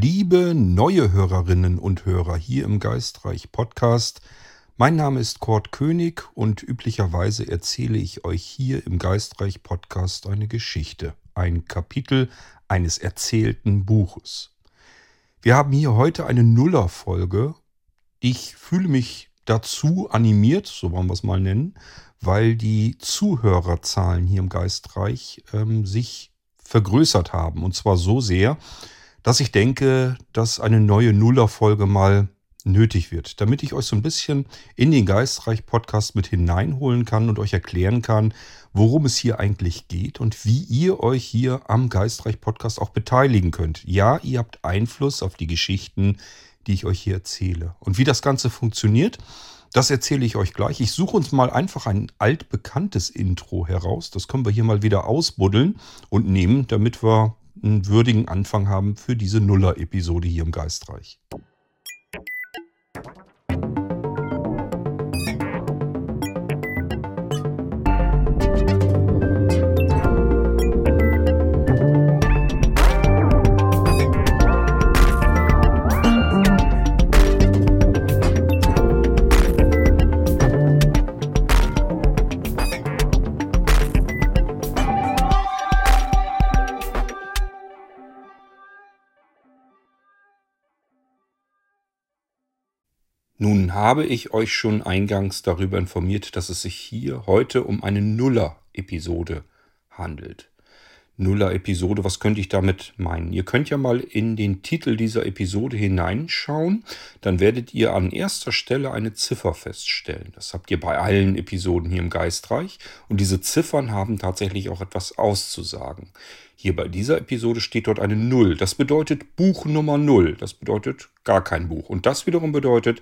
liebe neue Hörerinnen und Hörer hier im Geistreich Podcast. Mein Name ist Kurt König und üblicherweise erzähle ich euch hier im Geistreich Podcast eine Geschichte, ein Kapitel eines erzählten Buches. Wir haben hier heute eine Nuller-Folge. Ich fühle mich dazu animiert, so wollen wir es mal nennen, weil die Zuhörerzahlen hier im Geistreich ähm, sich vergrößert haben. Und zwar so sehr, dass ich denke, dass eine neue Nuller-Folge mal nötig wird, damit ich euch so ein bisschen in den Geistreich-Podcast mit hineinholen kann und euch erklären kann, worum es hier eigentlich geht und wie ihr euch hier am Geistreich-Podcast auch beteiligen könnt. Ja, ihr habt Einfluss auf die Geschichten, die ich euch hier erzähle. Und wie das Ganze funktioniert, das erzähle ich euch gleich. Ich suche uns mal einfach ein altbekanntes Intro heraus. Das können wir hier mal wieder ausbuddeln und nehmen, damit wir einen würdigen Anfang haben für diese Nuller-Episode hier im Geistreich. Nun habe ich euch schon eingangs darüber informiert, dass es sich hier heute um eine Nuller-Episode handelt. Nuller-Episode, was könnte ich damit meinen? Ihr könnt ja mal in den Titel dieser Episode hineinschauen, dann werdet ihr an erster Stelle eine Ziffer feststellen. Das habt ihr bei allen Episoden hier im Geistreich und diese Ziffern haben tatsächlich auch etwas auszusagen. Hier bei dieser Episode steht dort eine Null. Das bedeutet Buch Nummer Null. Das bedeutet gar kein Buch. Und das wiederum bedeutet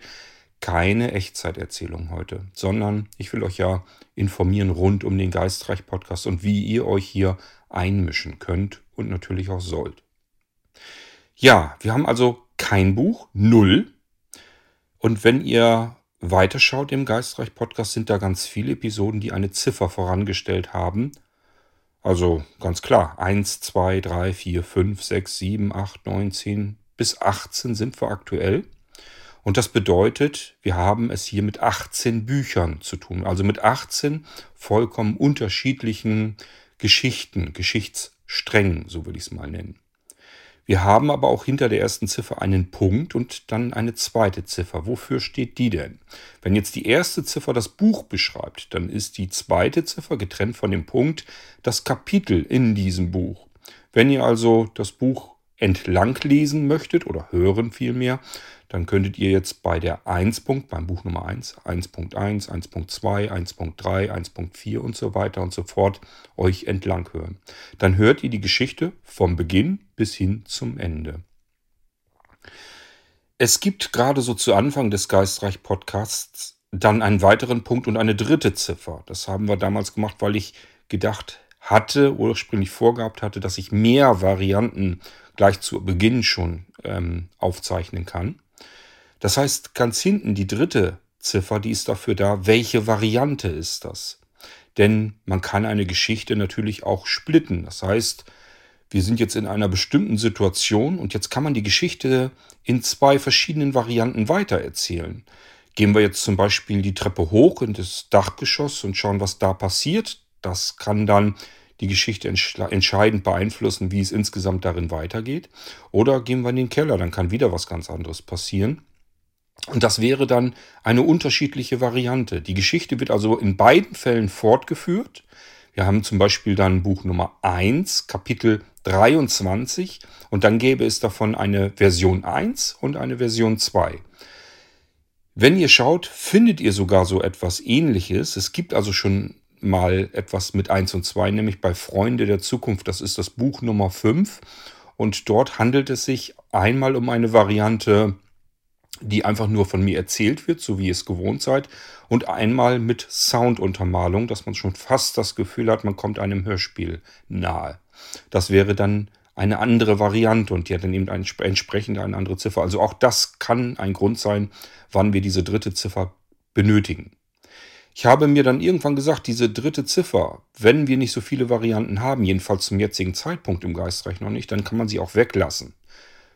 keine Echtzeiterzählung heute, sondern ich will euch ja informieren rund um den Geistreich-Podcast und wie ihr euch hier einmischen könnt und natürlich auch sollt. Ja, wir haben also kein Buch, null. Und wenn ihr weiterschaut im Geistreich-Podcast, sind da ganz viele Episoden, die eine Ziffer vorangestellt haben. Also ganz klar, 1, 2, 3, 4, 5, 6, 7, 8, 9, 10 bis 18 sind wir aktuell. Und das bedeutet, wir haben es hier mit 18 Büchern zu tun, also mit 18 vollkommen unterschiedlichen Geschichten, Geschichtssträngen, so will ich es mal nennen. Wir haben aber auch hinter der ersten Ziffer einen Punkt und dann eine zweite Ziffer. Wofür steht die denn? Wenn jetzt die erste Ziffer das Buch beschreibt, dann ist die zweite Ziffer getrennt von dem Punkt das Kapitel in diesem Buch. Wenn ihr also das Buch entlang lesen möchtet oder hören vielmehr, dann könntet ihr jetzt bei der 1. Punkt, beim Buch Nummer 1, 1.1, 1.2, 1.3, 1.4 und so weiter und so fort euch entlang hören. Dann hört ihr die Geschichte vom Beginn bis hin zum Ende. Es gibt gerade so zu Anfang des Geistreich Podcasts dann einen weiteren Punkt und eine dritte Ziffer. Das haben wir damals gemacht, weil ich gedacht hatte, ursprünglich vorgehabt hatte, dass ich mehr Varianten gleich zu Beginn schon ähm, aufzeichnen kann. Das heißt, ganz hinten die dritte Ziffer, die ist dafür da, welche Variante ist das? Denn man kann eine Geschichte natürlich auch splitten. Das heißt, wir sind jetzt in einer bestimmten Situation und jetzt kann man die Geschichte in zwei verschiedenen Varianten weitererzählen. Gehen wir jetzt zum Beispiel die Treppe hoch in das Dachgeschoss und schauen, was da passiert. Das kann dann die Geschichte entscheidend beeinflussen, wie es insgesamt darin weitergeht. Oder gehen wir in den Keller, dann kann wieder was ganz anderes passieren. Und das wäre dann eine unterschiedliche Variante. Die Geschichte wird also in beiden Fällen fortgeführt. Wir haben zum Beispiel dann Buch Nummer 1, Kapitel 23 und dann gäbe es davon eine Version 1 und eine Version 2. Wenn ihr schaut, findet ihr sogar so etwas ähnliches. Es gibt also schon mal etwas mit 1 und 2, nämlich bei Freunde der Zukunft. Das ist das Buch Nummer 5 und dort handelt es sich einmal um eine Variante die einfach nur von mir erzählt wird, so wie ihr es gewohnt seid, und einmal mit Sounduntermalung, dass man schon fast das Gefühl hat, man kommt einem Hörspiel nahe. Das wäre dann eine andere Variante und die hat dann eben ein, entsprechend eine andere Ziffer. Also auch das kann ein Grund sein, wann wir diese dritte Ziffer benötigen. Ich habe mir dann irgendwann gesagt, diese dritte Ziffer, wenn wir nicht so viele Varianten haben, jedenfalls zum jetzigen Zeitpunkt im Geistreich noch nicht, dann kann man sie auch weglassen.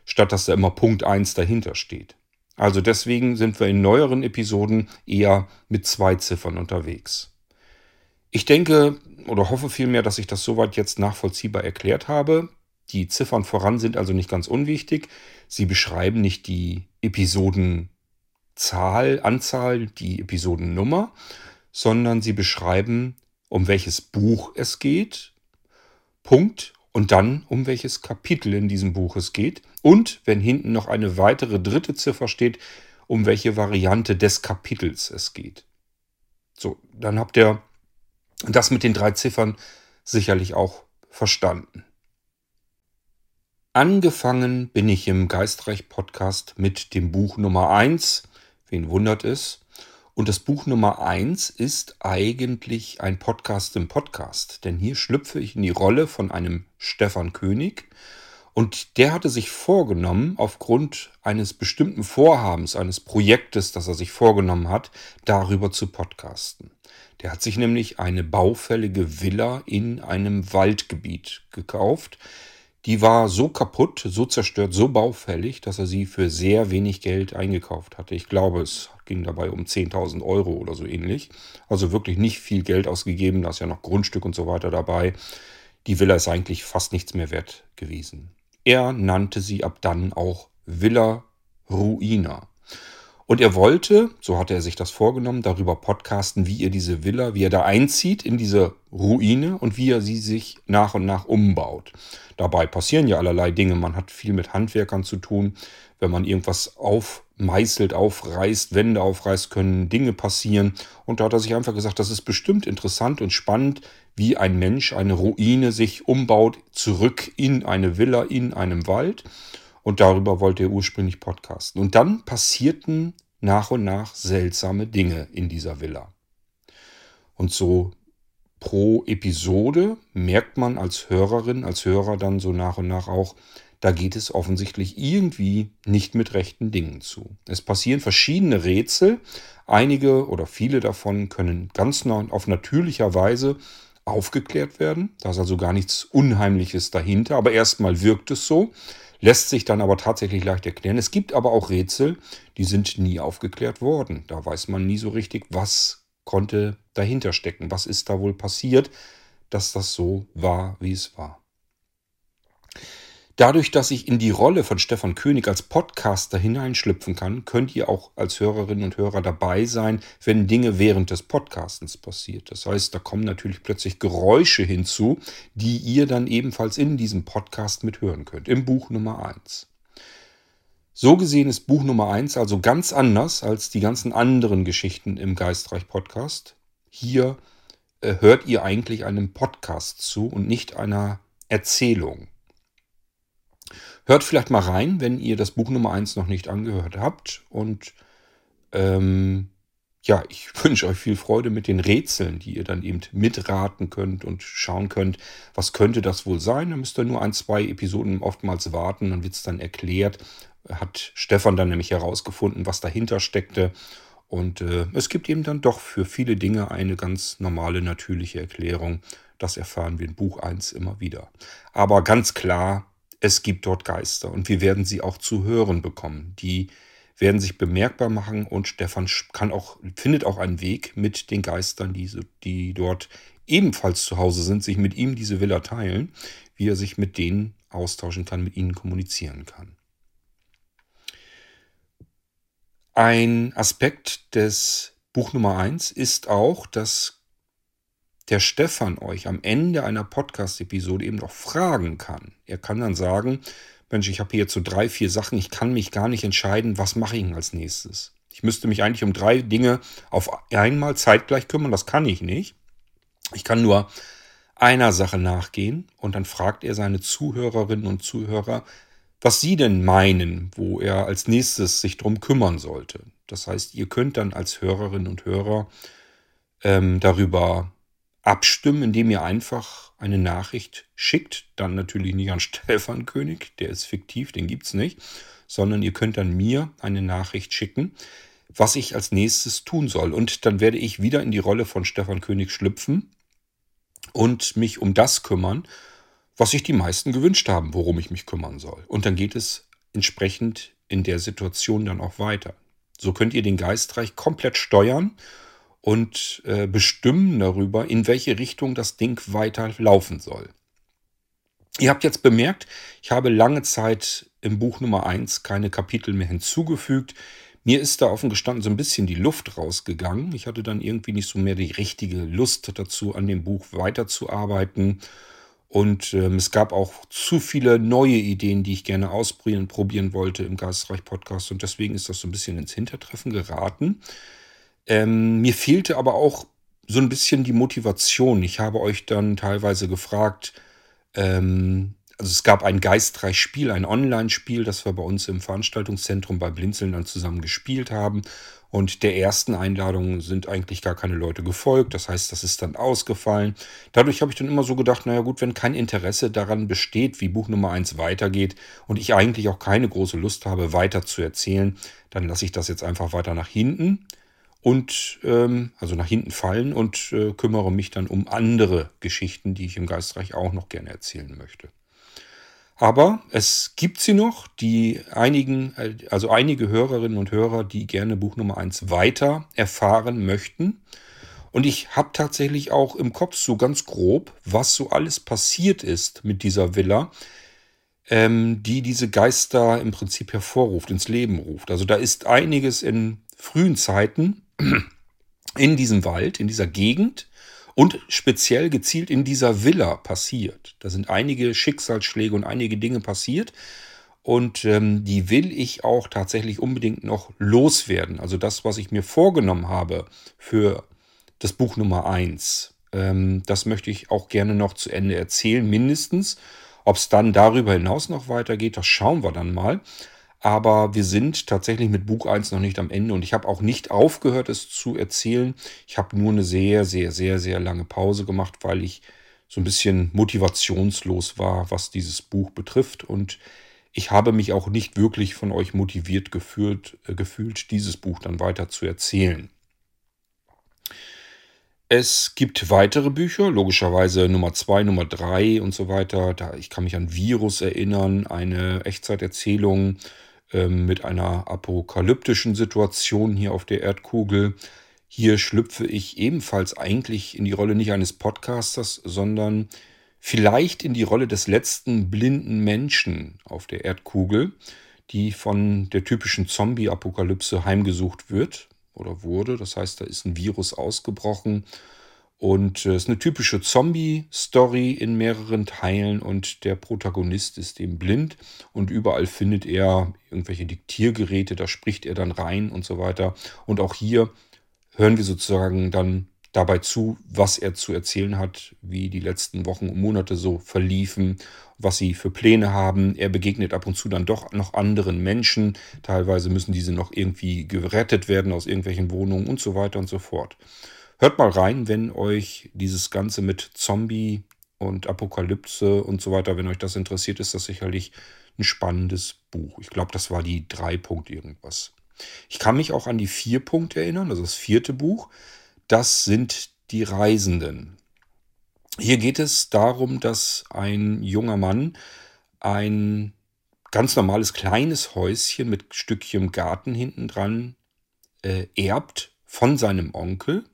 statt dass da immer Punkt 1 dahinter steht. Also deswegen sind wir in neueren Episoden eher mit zwei Ziffern unterwegs. Ich denke oder hoffe vielmehr, dass ich das soweit jetzt nachvollziehbar erklärt habe. Die Ziffern voran sind also nicht ganz unwichtig. Sie beschreiben nicht die Episodenzahl, Anzahl, die Episodennummer, sondern sie beschreiben, um welches Buch es geht, Punkt, und dann um welches Kapitel in diesem Buch es geht. Und wenn hinten noch eine weitere dritte Ziffer steht, um welche Variante des Kapitels es geht. So, dann habt ihr das mit den drei Ziffern sicherlich auch verstanden. Angefangen bin ich im Geistreich Podcast mit dem Buch Nummer 1. Wen wundert es? Und das Buch Nummer 1 ist eigentlich ein Podcast im Podcast, denn hier schlüpfe ich in die Rolle von einem Stefan König. Und der hatte sich vorgenommen, aufgrund eines bestimmten Vorhabens, eines Projektes, das er sich vorgenommen hat, darüber zu podcasten. Der hat sich nämlich eine baufällige Villa in einem Waldgebiet gekauft, die war so kaputt, so zerstört, so baufällig, dass er sie für sehr wenig Geld eingekauft hatte. Ich glaube, es ging dabei um 10.000 Euro oder so ähnlich. Also wirklich nicht viel Geld ausgegeben. Da ist ja noch Grundstück und so weiter dabei. Die Villa ist eigentlich fast nichts mehr wert gewesen. Er nannte sie ab dann auch Villa Ruina. Und er wollte, so hatte er sich das vorgenommen, darüber podcasten, wie er diese Villa, wie er da einzieht in diese Ruine und wie er sie sich nach und nach umbaut. Dabei passieren ja allerlei Dinge. Man hat viel mit Handwerkern zu tun. Wenn man irgendwas aufmeißelt, aufreißt, Wände aufreißt, können Dinge passieren. Und da hat er sich einfach gesagt, das ist bestimmt interessant und spannend, wie ein Mensch eine Ruine sich umbaut, zurück in eine Villa, in einem Wald. Und darüber wollte er ursprünglich podcasten. Und dann passierten nach und nach seltsame Dinge in dieser Villa. Und so pro Episode merkt man als Hörerin, als Hörer dann so nach und nach auch, da geht es offensichtlich irgendwie nicht mit rechten Dingen zu. Es passieren verschiedene Rätsel. Einige oder viele davon können ganz auf natürlicher Weise aufgeklärt werden. Da ist also gar nichts Unheimliches dahinter, aber erstmal wirkt es so lässt sich dann aber tatsächlich leicht erklären. Es gibt aber auch Rätsel, die sind nie aufgeklärt worden. Da weiß man nie so richtig, was konnte dahinter stecken, was ist da wohl passiert, dass das so war, wie es war. Dadurch, dass ich in die Rolle von Stefan König als Podcaster hineinschlüpfen kann, könnt ihr auch als Hörerinnen und Hörer dabei sein, wenn Dinge während des Podcastens passiert. Das heißt, da kommen natürlich plötzlich Geräusche hinzu, die ihr dann ebenfalls in diesem Podcast mithören könnt, im Buch Nummer 1. So gesehen ist Buch Nummer 1 also ganz anders als die ganzen anderen Geschichten im Geistreich Podcast. Hier äh, hört ihr eigentlich einem Podcast zu und nicht einer Erzählung. Hört vielleicht mal rein, wenn ihr das Buch Nummer 1 noch nicht angehört habt. Und ähm, ja, ich wünsche euch viel Freude mit den Rätseln, die ihr dann eben mitraten könnt und schauen könnt, was könnte das wohl sein. Da müsst ihr nur ein, zwei Episoden oftmals warten, dann wird es dann erklärt. Hat Stefan dann nämlich herausgefunden, was dahinter steckte. Und äh, es gibt eben dann doch für viele Dinge eine ganz normale, natürliche Erklärung. Das erfahren wir in Buch 1 immer wieder. Aber ganz klar, es gibt dort Geister und wir werden sie auch zu hören bekommen. Die werden sich bemerkbar machen und Stefan kann auch, findet auch einen Weg mit den Geistern, die, die dort ebenfalls zu Hause sind, sich mit ihm diese Villa teilen, wie er sich mit denen austauschen kann, mit ihnen kommunizieren kann. Ein Aspekt des Buch Nummer 1 ist auch, dass der Stefan euch am Ende einer Podcast-Episode eben noch fragen kann. Er kann dann sagen, Mensch, ich habe hier jetzt so drei, vier Sachen, ich kann mich gar nicht entscheiden, was mache ich denn als nächstes. Ich müsste mich eigentlich um drei Dinge auf einmal zeitgleich kümmern, das kann ich nicht. Ich kann nur einer Sache nachgehen und dann fragt er seine Zuhörerinnen und Zuhörer, was sie denn meinen, wo er als nächstes sich drum kümmern sollte. Das heißt, ihr könnt dann als Hörerinnen und Hörer ähm, darüber abstimmen, indem ihr einfach eine Nachricht schickt. Dann natürlich nicht an Stefan König, der ist fiktiv, den gibt es nicht, sondern ihr könnt dann mir eine Nachricht schicken, was ich als nächstes tun soll. Und dann werde ich wieder in die Rolle von Stefan König schlüpfen und mich um das kümmern, was sich die meisten gewünscht haben, worum ich mich kümmern soll. Und dann geht es entsprechend in der Situation dann auch weiter. So könnt ihr den Geistreich komplett steuern und äh, bestimmen darüber, in welche Richtung das Ding weiter laufen soll. Ihr habt jetzt bemerkt, ich habe lange Zeit im Buch Nummer 1 keine Kapitel mehr hinzugefügt. Mir ist da offen gestanden so ein bisschen die Luft rausgegangen. Ich hatte dann irgendwie nicht so mehr die richtige Lust dazu, an dem Buch weiterzuarbeiten. Und ähm, es gab auch zu viele neue Ideen, die ich gerne ausprobieren probieren wollte im Geistreich Podcast. Und deswegen ist das so ein bisschen ins Hintertreffen geraten. Ähm, mir fehlte aber auch so ein bisschen die Motivation. Ich habe euch dann teilweise gefragt, ähm, also es gab ein geistreich Spiel, ein Online-Spiel, das wir bei uns im Veranstaltungszentrum bei Blinzeln dann zusammen gespielt haben. Und der ersten Einladung sind eigentlich gar keine Leute gefolgt. Das heißt, das ist dann ausgefallen. Dadurch habe ich dann immer so gedacht, naja gut, wenn kein Interesse daran besteht, wie Buch Nummer 1 weitergeht und ich eigentlich auch keine große Lust habe, weiter zu erzählen, dann lasse ich das jetzt einfach weiter nach hinten und ähm, also nach hinten fallen und äh, kümmere mich dann um andere Geschichten, die ich im Geistreich auch noch gerne erzählen möchte. Aber es gibt sie noch, die einigen, also einige Hörerinnen und Hörer, die gerne Buch Nummer 1 weiter erfahren möchten. Und ich habe tatsächlich auch im Kopf so ganz grob, was so alles passiert ist mit dieser Villa, ähm, die diese Geister im Prinzip hervorruft, ins Leben ruft. Also da ist einiges in frühen Zeiten in diesem Wald, in dieser Gegend und speziell gezielt in dieser Villa passiert. Da sind einige Schicksalsschläge und einige Dinge passiert. Und ähm, die will ich auch tatsächlich unbedingt noch loswerden. Also das, was ich mir vorgenommen habe für das Buch Nummer 1, ähm, das möchte ich auch gerne noch zu Ende erzählen, mindestens. Ob es dann darüber hinaus noch weitergeht, das schauen wir dann mal. Aber wir sind tatsächlich mit Buch 1 noch nicht am Ende und ich habe auch nicht aufgehört, es zu erzählen. Ich habe nur eine sehr, sehr, sehr, sehr lange Pause gemacht, weil ich so ein bisschen motivationslos war, was dieses Buch betrifft. Und ich habe mich auch nicht wirklich von euch motiviert gefühlt, äh, gefühlt dieses Buch dann weiter zu erzählen. Es gibt weitere Bücher, logischerweise Nummer 2, Nummer 3 und so weiter. Da, ich kann mich an Virus erinnern, eine Echtzeiterzählung mit einer apokalyptischen Situation hier auf der Erdkugel. Hier schlüpfe ich ebenfalls eigentlich in die Rolle nicht eines Podcasters, sondern vielleicht in die Rolle des letzten blinden Menschen auf der Erdkugel, die von der typischen Zombie-Apokalypse heimgesucht wird oder wurde. Das heißt, da ist ein Virus ausgebrochen und äh, es ist eine typische Zombie-Story in mehreren Teilen und der Protagonist ist eben blind und überall findet er irgendwelche Diktiergeräte, da spricht er dann rein und so weiter. Und auch hier hören wir sozusagen dann dabei zu, was er zu erzählen hat, wie die letzten Wochen und Monate so verliefen, was sie für Pläne haben. Er begegnet ab und zu dann doch noch anderen Menschen. Teilweise müssen diese noch irgendwie gerettet werden aus irgendwelchen Wohnungen und so weiter und so fort. Hört mal rein, wenn euch dieses Ganze mit Zombie und Apokalypse und so weiter, wenn euch das interessiert, ist das sicherlich ein spannendes Buch. Ich glaube, das war die drei Punkt irgendwas. Ich kann mich auch an die vier Punkt erinnern, also das vierte Buch. Das sind die Reisenden. Hier geht es darum, dass ein junger Mann ein ganz normales kleines Häuschen mit Stückchen Garten hinten dran äh, erbt von seinem Onkel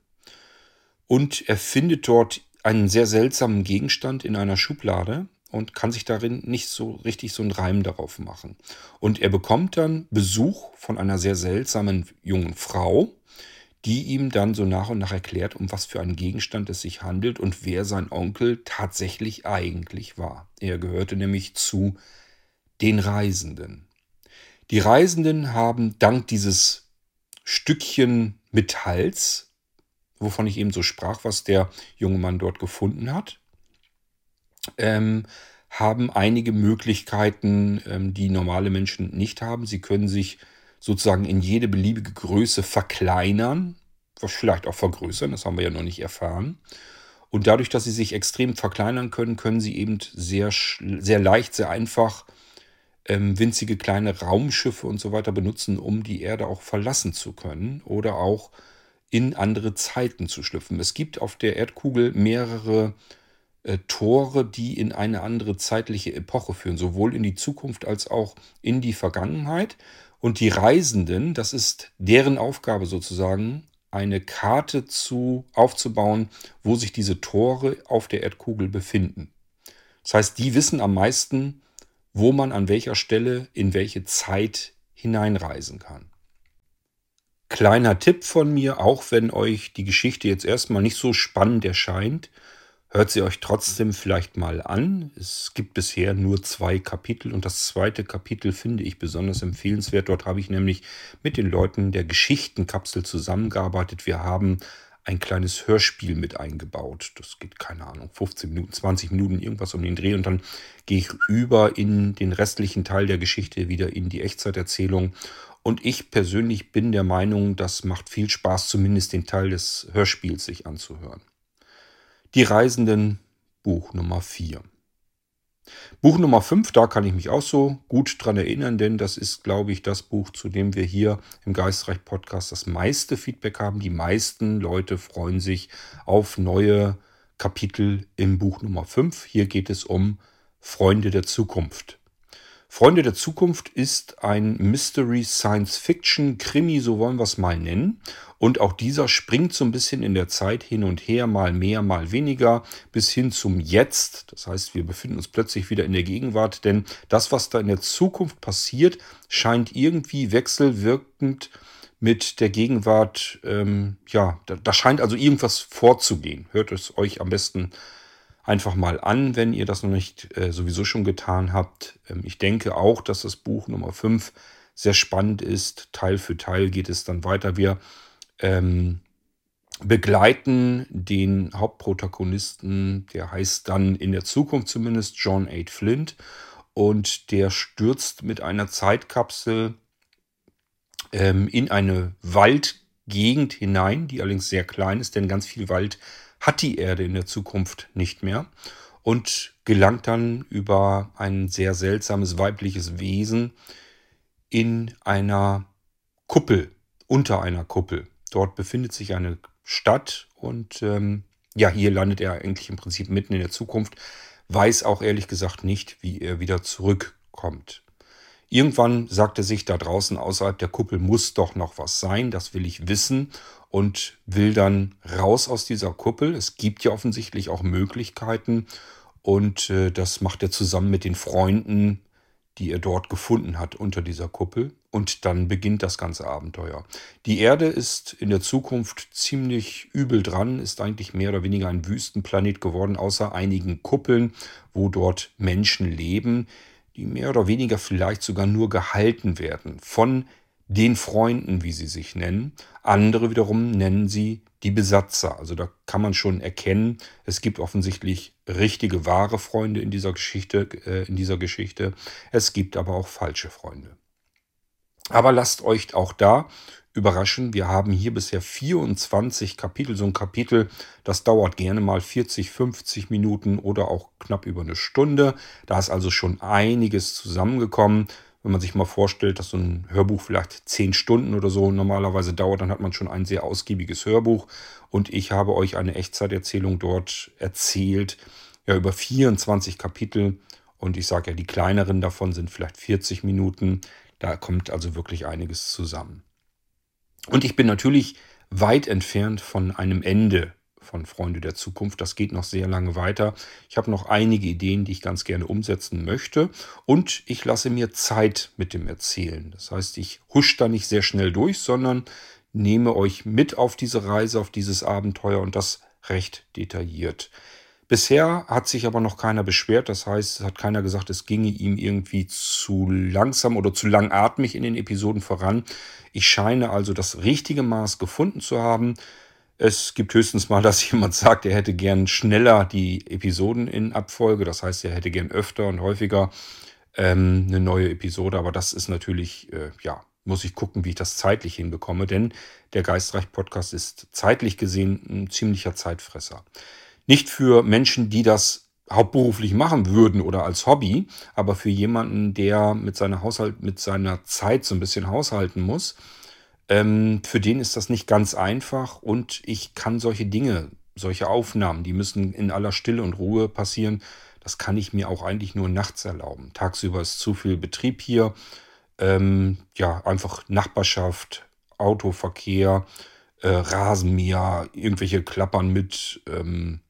und er findet dort einen sehr seltsamen Gegenstand in einer Schublade und kann sich darin nicht so richtig so einen Reim darauf machen. Und er bekommt dann Besuch von einer sehr seltsamen jungen Frau, die ihm dann so nach und nach erklärt, um was für einen Gegenstand es sich handelt und wer sein Onkel tatsächlich eigentlich war. Er gehörte nämlich zu den Reisenden. Die Reisenden haben dank dieses Stückchen Metalls, wovon ich eben so sprach, was der junge Mann dort gefunden hat, ähm, haben einige Möglichkeiten, ähm, die normale Menschen nicht haben. Sie können sich sozusagen in jede beliebige Größe verkleinern, vielleicht auch vergrößern, das haben wir ja noch nicht erfahren. Und dadurch, dass sie sich extrem verkleinern können, können sie eben sehr, sehr leicht, sehr einfach ähm, winzige kleine Raumschiffe und so weiter benutzen, um die Erde auch verlassen zu können oder auch in andere Zeiten zu schlüpfen. Es gibt auf der Erdkugel mehrere äh, Tore, die in eine andere zeitliche Epoche führen, sowohl in die Zukunft als auch in die Vergangenheit. Und die Reisenden, das ist deren Aufgabe sozusagen, eine Karte zu, aufzubauen, wo sich diese Tore auf der Erdkugel befinden. Das heißt, die wissen am meisten, wo man an welcher Stelle in welche Zeit hineinreisen kann. Kleiner Tipp von mir, auch wenn euch die Geschichte jetzt erstmal nicht so spannend erscheint, hört sie euch trotzdem vielleicht mal an. Es gibt bisher nur zwei Kapitel und das zweite Kapitel finde ich besonders empfehlenswert. Dort habe ich nämlich mit den Leuten der Geschichtenkapsel zusammengearbeitet. Wir haben ein kleines Hörspiel mit eingebaut. Das geht, keine Ahnung, 15 Minuten, 20 Minuten, irgendwas um den Dreh. Und dann gehe ich über in den restlichen Teil der Geschichte, wieder in die Echtzeiterzählung. Und ich persönlich bin der Meinung, das macht viel Spaß, zumindest den Teil des Hörspiels sich anzuhören. Die Reisenden, Buch Nummer 4. Buch Nummer 5, da kann ich mich auch so gut dran erinnern, denn das ist, glaube ich, das Buch, zu dem wir hier im Geistreich Podcast das meiste Feedback haben. Die meisten Leute freuen sich auf neue Kapitel im Buch Nummer 5. Hier geht es um Freunde der Zukunft. Freunde der Zukunft ist ein Mystery Science Fiction Krimi, so wollen wir es mal nennen. Und auch dieser springt so ein bisschen in der Zeit hin und her, mal mehr, mal weniger, bis hin zum Jetzt. Das heißt, wir befinden uns plötzlich wieder in der Gegenwart, denn das, was da in der Zukunft passiert, scheint irgendwie wechselwirkend mit der Gegenwart, ähm, ja, da, da scheint also irgendwas vorzugehen. Hört es euch am besten an einfach mal an, wenn ihr das noch nicht äh, sowieso schon getan habt. Ähm, ich denke auch, dass das Buch Nummer 5 sehr spannend ist. Teil für Teil geht es dann weiter. Wir ähm, begleiten den Hauptprotagonisten, der heißt dann in der Zukunft zumindest John A. Flint. Und der stürzt mit einer Zeitkapsel ähm, in eine Waldgegend hinein, die allerdings sehr klein ist, denn ganz viel Wald hat die Erde in der Zukunft nicht mehr und gelangt dann über ein sehr seltsames weibliches Wesen in einer Kuppel, unter einer Kuppel. Dort befindet sich eine Stadt und ähm, ja, hier landet er eigentlich im Prinzip mitten in der Zukunft, weiß auch ehrlich gesagt nicht, wie er wieder zurückkommt. Irgendwann sagt er sich da draußen außerhalb der Kuppel muss doch noch was sein, das will ich wissen und will dann raus aus dieser Kuppel. Es gibt ja offensichtlich auch Möglichkeiten und äh, das macht er zusammen mit den Freunden, die er dort gefunden hat unter dieser Kuppel. Und dann beginnt das ganze Abenteuer. Die Erde ist in der Zukunft ziemlich übel dran, ist eigentlich mehr oder weniger ein Wüstenplanet geworden, außer einigen Kuppeln, wo dort Menschen leben, die mehr oder weniger vielleicht sogar nur gehalten werden von den Freunden, wie sie sich nennen. Andere wiederum nennen sie die Besatzer. Also da kann man schon erkennen, es gibt offensichtlich richtige, wahre Freunde in dieser Geschichte. Äh, in dieser Geschichte. Es gibt aber auch falsche Freunde. Aber lasst euch auch da überraschen. Wir haben hier bisher 24 Kapitel. So ein Kapitel, das dauert gerne mal 40, 50 Minuten oder auch knapp über eine Stunde. Da ist also schon einiges zusammengekommen. Wenn man sich mal vorstellt, dass so ein Hörbuch vielleicht zehn Stunden oder so normalerweise dauert, dann hat man schon ein sehr ausgiebiges Hörbuch. Und ich habe euch eine Echtzeiterzählung dort erzählt, ja, über 24 Kapitel. Und ich sage ja, die kleineren davon sind vielleicht 40 Minuten. Da kommt also wirklich einiges zusammen. Und ich bin natürlich weit entfernt von einem Ende von Freunde der Zukunft. Das geht noch sehr lange weiter. Ich habe noch einige Ideen, die ich ganz gerne umsetzen möchte. Und ich lasse mir Zeit mit dem Erzählen. Das heißt, ich husch da nicht sehr schnell durch, sondern nehme euch mit auf diese Reise, auf dieses Abenteuer und das recht detailliert. Bisher hat sich aber noch keiner beschwert. Das heißt, es hat keiner gesagt, es ginge ihm irgendwie zu langsam oder zu langatmig in den Episoden voran. Ich scheine also das richtige Maß gefunden zu haben. Es gibt höchstens mal, dass jemand sagt, er hätte gern schneller die Episoden in Abfolge. Das heißt, er hätte gern öfter und häufiger ähm, eine neue Episode. Aber das ist natürlich, äh, ja, muss ich gucken, wie ich das zeitlich hinbekomme. Denn der Geistreich-Podcast ist zeitlich gesehen ein ziemlicher Zeitfresser. Nicht für Menschen, die das hauptberuflich machen würden oder als Hobby, aber für jemanden, der mit seiner Haushalt, mit seiner Zeit so ein bisschen haushalten muss ähm, für den ist das nicht ganz einfach und ich kann solche Dinge solche Aufnahmen, die müssen in aller Stille und Ruhe passieren. Das kann ich mir auch eigentlich nur nachts erlauben. Tagsüber ist zu viel Betrieb hier. Ähm, ja, einfach Nachbarschaft, Autoverkehr, äh, Rasenmäher, irgendwelche Klappern mit, ähm,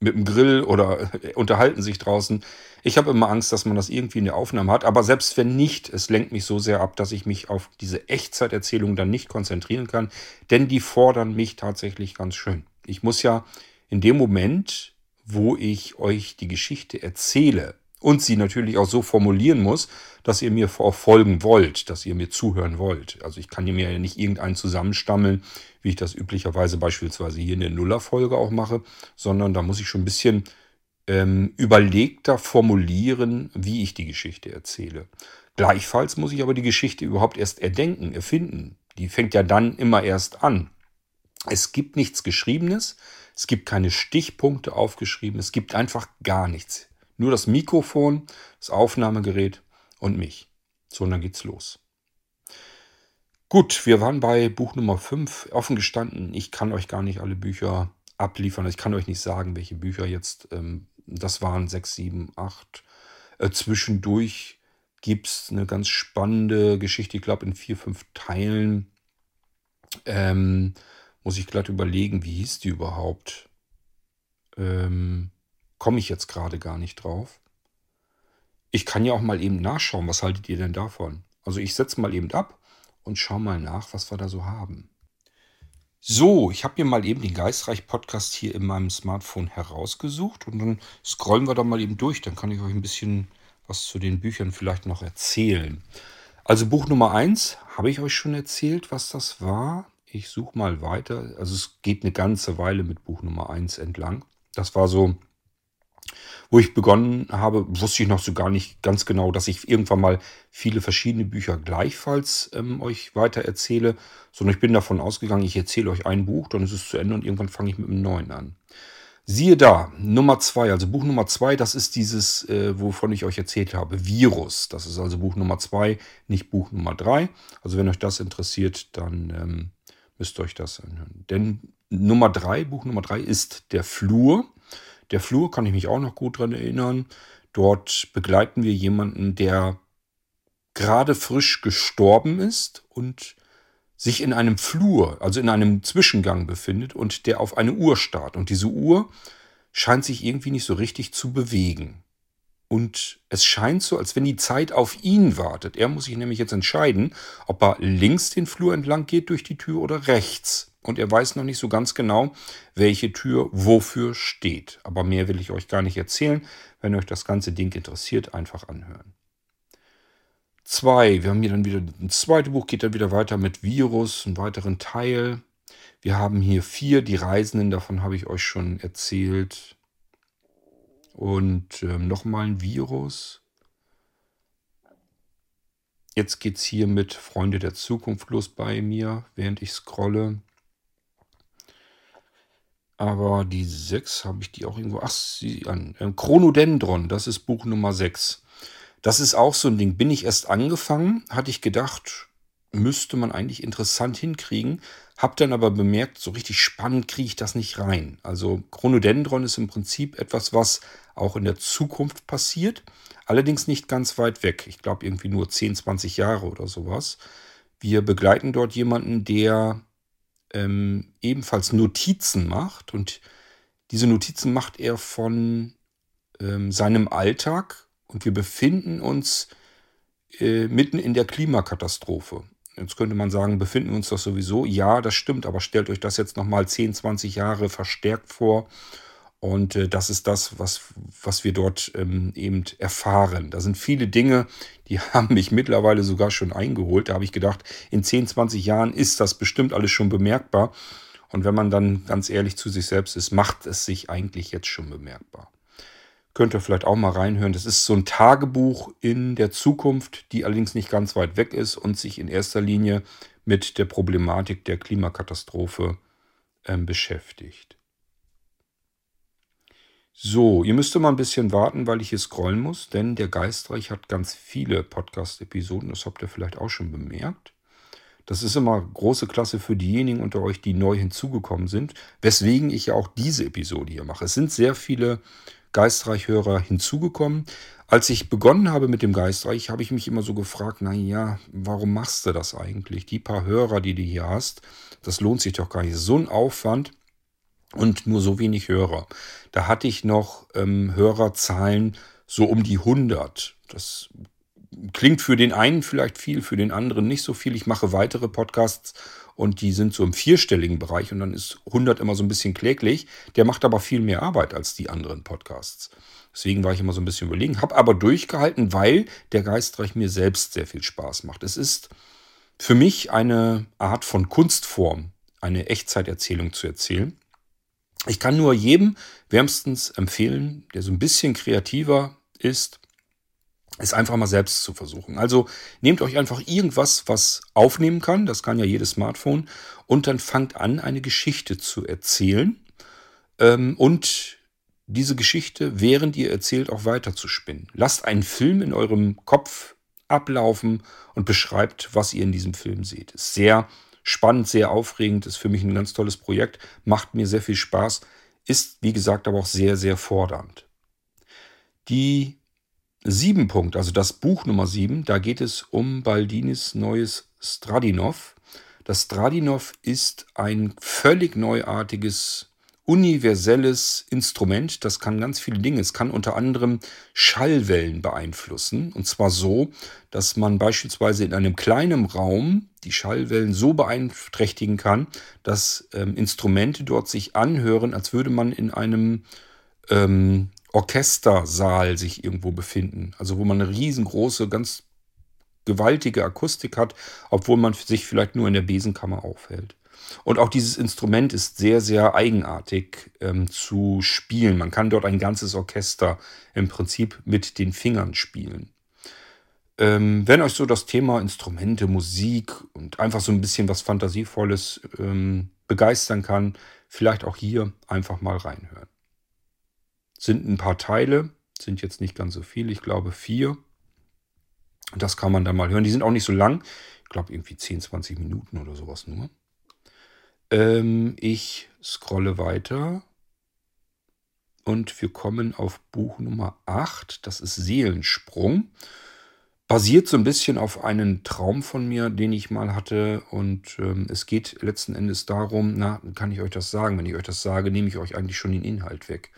mit dem Grill oder äh, unterhalten sich draußen. Ich habe immer Angst, dass man das irgendwie in der Aufnahme hat. Aber selbst wenn nicht, es lenkt mich so sehr ab, dass ich mich auf diese Echtzeiterzählung dann nicht konzentrieren kann. Denn die fordern mich tatsächlich ganz schön. Ich muss ja in dem Moment, wo ich euch die Geschichte erzähle und sie natürlich auch so formulieren muss, dass ihr mir auch folgen wollt, dass ihr mir zuhören wollt. Also ich kann mir ja nicht irgendeinen zusammenstammeln, wie ich das üblicherweise beispielsweise hier in der Nullerfolge auch mache, sondern da muss ich schon ein bisschen ähm, überlegter formulieren, wie ich die Geschichte erzähle. Gleichfalls muss ich aber die Geschichte überhaupt erst erdenken, erfinden. Die fängt ja dann immer erst an. Es gibt nichts Geschriebenes, es gibt keine Stichpunkte aufgeschrieben, es gibt einfach gar nichts. Nur das Mikrofon, das Aufnahmegerät und mich. So, und dann geht's los. Gut, wir waren bei Buch Nummer 5. Offen gestanden, ich kann euch gar nicht alle Bücher abliefern. Ich kann euch nicht sagen, welche Bücher jetzt, ähm, das waren 6, 7, 8. Äh, zwischendurch gibt es eine ganz spannende Geschichte, ich glaube in vier, fünf Teilen. Ähm, muss ich glatt überlegen, wie hieß die überhaupt? Ähm, Komme ich jetzt gerade gar nicht drauf. Ich kann ja auch mal eben nachschauen, was haltet ihr denn davon? Also ich setze mal eben ab und schau mal nach, was wir da so haben. So, ich habe mir mal eben den Geistreich-Podcast hier in meinem Smartphone herausgesucht und dann scrollen wir da mal eben durch. Dann kann ich euch ein bisschen was zu den Büchern vielleicht noch erzählen. Also Buch Nummer 1 habe ich euch schon erzählt, was das war. Ich suche mal weiter. Also es geht eine ganze Weile mit Buch Nummer 1 entlang. Das war so wo ich begonnen habe, wusste ich noch so gar nicht ganz genau, dass ich irgendwann mal viele verschiedene Bücher gleichfalls ähm, euch weiter erzähle, sondern ich bin davon ausgegangen, ich erzähle euch ein Buch, dann ist es zu Ende und irgendwann fange ich mit einem neuen an. Siehe da, Nummer zwei, also Buch Nummer zwei, das ist dieses, äh, wovon ich euch erzählt habe, Virus. Das ist also Buch Nummer zwei, nicht Buch Nummer drei. Also wenn euch das interessiert, dann ähm, müsst ihr euch das anhören. Denn Nummer drei, Buch Nummer drei ist der Flur. Der Flur kann ich mich auch noch gut dran erinnern. Dort begleiten wir jemanden, der gerade frisch gestorben ist und sich in einem Flur, also in einem Zwischengang befindet und der auf eine Uhr starrt. Und diese Uhr scheint sich irgendwie nicht so richtig zu bewegen. Und es scheint so, als wenn die Zeit auf ihn wartet. Er muss sich nämlich jetzt entscheiden, ob er links den Flur entlang geht durch die Tür oder rechts. Und er weiß noch nicht so ganz genau, welche Tür wofür steht. Aber mehr will ich euch gar nicht erzählen. Wenn euch das ganze Ding interessiert, einfach anhören. Zwei, wir haben hier dann wieder ein zweites Buch, geht dann wieder weiter mit Virus, einen weiteren Teil. Wir haben hier vier, die Reisenden, davon habe ich euch schon erzählt. Und ähm, nochmal ein Virus. Jetzt geht es hier mit Freunde der Zukunft los bei mir, während ich scrolle. Aber die 6 habe ich die auch irgendwo. Ach, sie an. Ähm, Chronodendron, das ist Buch Nummer 6. Das ist auch so ein Ding. Bin ich erst angefangen, hatte ich gedacht, müsste man eigentlich interessant hinkriegen. Hab dann aber bemerkt, so richtig spannend kriege ich das nicht rein. Also Chronodendron ist im Prinzip etwas, was auch in der Zukunft passiert. Allerdings nicht ganz weit weg. Ich glaube irgendwie nur 10, 20 Jahre oder sowas. Wir begleiten dort jemanden, der ähm, ebenfalls Notizen macht. Und diese Notizen macht er von ähm, seinem Alltag. Und wir befinden uns äh, mitten in der Klimakatastrophe. Jetzt könnte man sagen, befinden wir uns doch sowieso. Ja, das stimmt, aber stellt euch das jetzt nochmal 10, 20 Jahre verstärkt vor. Und äh, das ist das, was, was wir dort ähm, eben erfahren. Da sind viele Dinge, die haben mich mittlerweile sogar schon eingeholt. Da habe ich gedacht, in 10, 20 Jahren ist das bestimmt alles schon bemerkbar. Und wenn man dann ganz ehrlich zu sich selbst ist, macht es sich eigentlich jetzt schon bemerkbar. Könnt ihr vielleicht auch mal reinhören. Das ist so ein Tagebuch in der Zukunft, die allerdings nicht ganz weit weg ist und sich in erster Linie mit der Problematik der Klimakatastrophe äh, beschäftigt. So, ihr müsst mal ein bisschen warten, weil ich hier scrollen muss, denn der Geistreich hat ganz viele Podcast-Episoden, das habt ihr vielleicht auch schon bemerkt. Das ist immer große Klasse für diejenigen unter euch, die neu hinzugekommen sind, weswegen ich ja auch diese Episode hier mache. Es sind sehr viele Geistreichhörer hinzugekommen. Als ich begonnen habe mit dem Geistreich, habe ich mich immer so gefragt, na ja, warum machst du das eigentlich? Die paar Hörer, die du hier hast, das lohnt sich doch gar nicht. So ein Aufwand und nur so wenig Hörer. Da hatte ich noch ähm, Hörerzahlen so um die 100. Das klingt für den einen vielleicht viel, für den anderen nicht so viel. Ich mache weitere Podcasts und die sind so im vierstelligen Bereich und dann ist 100 immer so ein bisschen kläglich. Der macht aber viel mehr Arbeit als die anderen Podcasts. Deswegen war ich immer so ein bisschen überlegen, habe aber durchgehalten, weil der Geistreich mir selbst sehr viel Spaß macht. Es ist für mich eine Art von Kunstform, eine Echtzeiterzählung zu erzählen. Ich kann nur jedem wärmstens empfehlen, der so ein bisschen kreativer ist, es einfach mal selbst zu versuchen. Also nehmt euch einfach irgendwas, was aufnehmen kann, das kann ja jedes Smartphone, und dann fangt an, eine Geschichte zu erzählen ähm, und diese Geschichte, während ihr erzählt, auch weiter zu spinnen. Lasst einen Film in eurem Kopf ablaufen und beschreibt, was ihr in diesem Film seht. Ist sehr spannend, sehr aufregend, ist für mich ein ganz tolles Projekt, macht mir sehr viel Spaß, ist wie gesagt aber auch sehr, sehr fordernd. Die sieben Punkt, also das Buch Nummer sieben, da geht es um Baldinis neues Stradinov. Das Stradinov ist ein völlig neuartiges universelles Instrument, das kann ganz viele Dinge. Es kann unter anderem Schallwellen beeinflussen. Und zwar so, dass man beispielsweise in einem kleinen Raum die Schallwellen so beeinträchtigen kann, dass ähm, Instrumente dort sich anhören, als würde man in einem ähm, Orchestersaal sich irgendwo befinden. Also wo man eine riesengroße, ganz gewaltige Akustik hat, obwohl man sich vielleicht nur in der Besenkammer aufhält. Und auch dieses Instrument ist sehr, sehr eigenartig ähm, zu spielen. Man kann dort ein ganzes Orchester im Prinzip mit den Fingern spielen. Ähm, wenn euch so das Thema Instrumente, Musik und einfach so ein bisschen was Fantasievolles ähm, begeistern kann, vielleicht auch hier einfach mal reinhören. Sind ein paar Teile, sind jetzt nicht ganz so viel, ich glaube vier. Das kann man dann mal hören. Die sind auch nicht so lang. Ich glaube irgendwie 10, 20 Minuten oder sowas nur. Ähm, ich scrolle weiter und wir kommen auf Buch Nummer 8. Das ist Seelensprung. Basiert so ein bisschen auf einen Traum von mir, den ich mal hatte. Und ähm, es geht letzten Endes darum, na, kann ich euch das sagen? Wenn ich euch das sage, nehme ich euch eigentlich schon den Inhalt weg.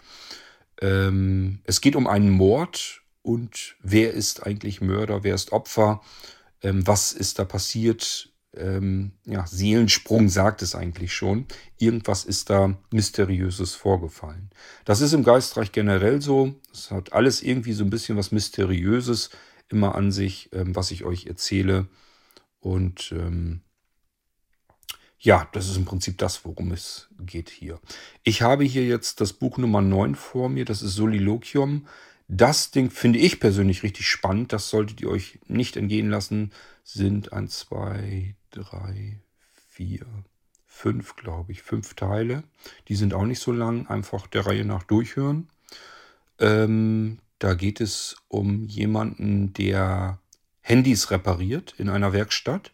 Ähm, es geht um einen Mord und wer ist eigentlich Mörder, wer ist Opfer, ähm, was ist da passiert, ähm, ja, Seelensprung sagt es eigentlich schon. Irgendwas ist da Mysteriöses vorgefallen. Das ist im Geistreich generell so. Es hat alles irgendwie so ein bisschen was Mysteriöses immer an sich, ähm, was ich euch erzähle. Und ähm, ja, das ist im Prinzip das, worum es geht hier. Ich habe hier jetzt das Buch Nummer 9 vor mir. Das ist Soliloquium. Das Ding finde ich persönlich richtig spannend. Das solltet ihr euch nicht entgehen lassen. Sind ein, zwei, drei, vier, fünf, glaube ich, fünf Teile. Die sind auch nicht so lang, einfach der Reihe nach durchhören. Ähm, da geht es um jemanden, der Handys repariert in einer Werkstatt.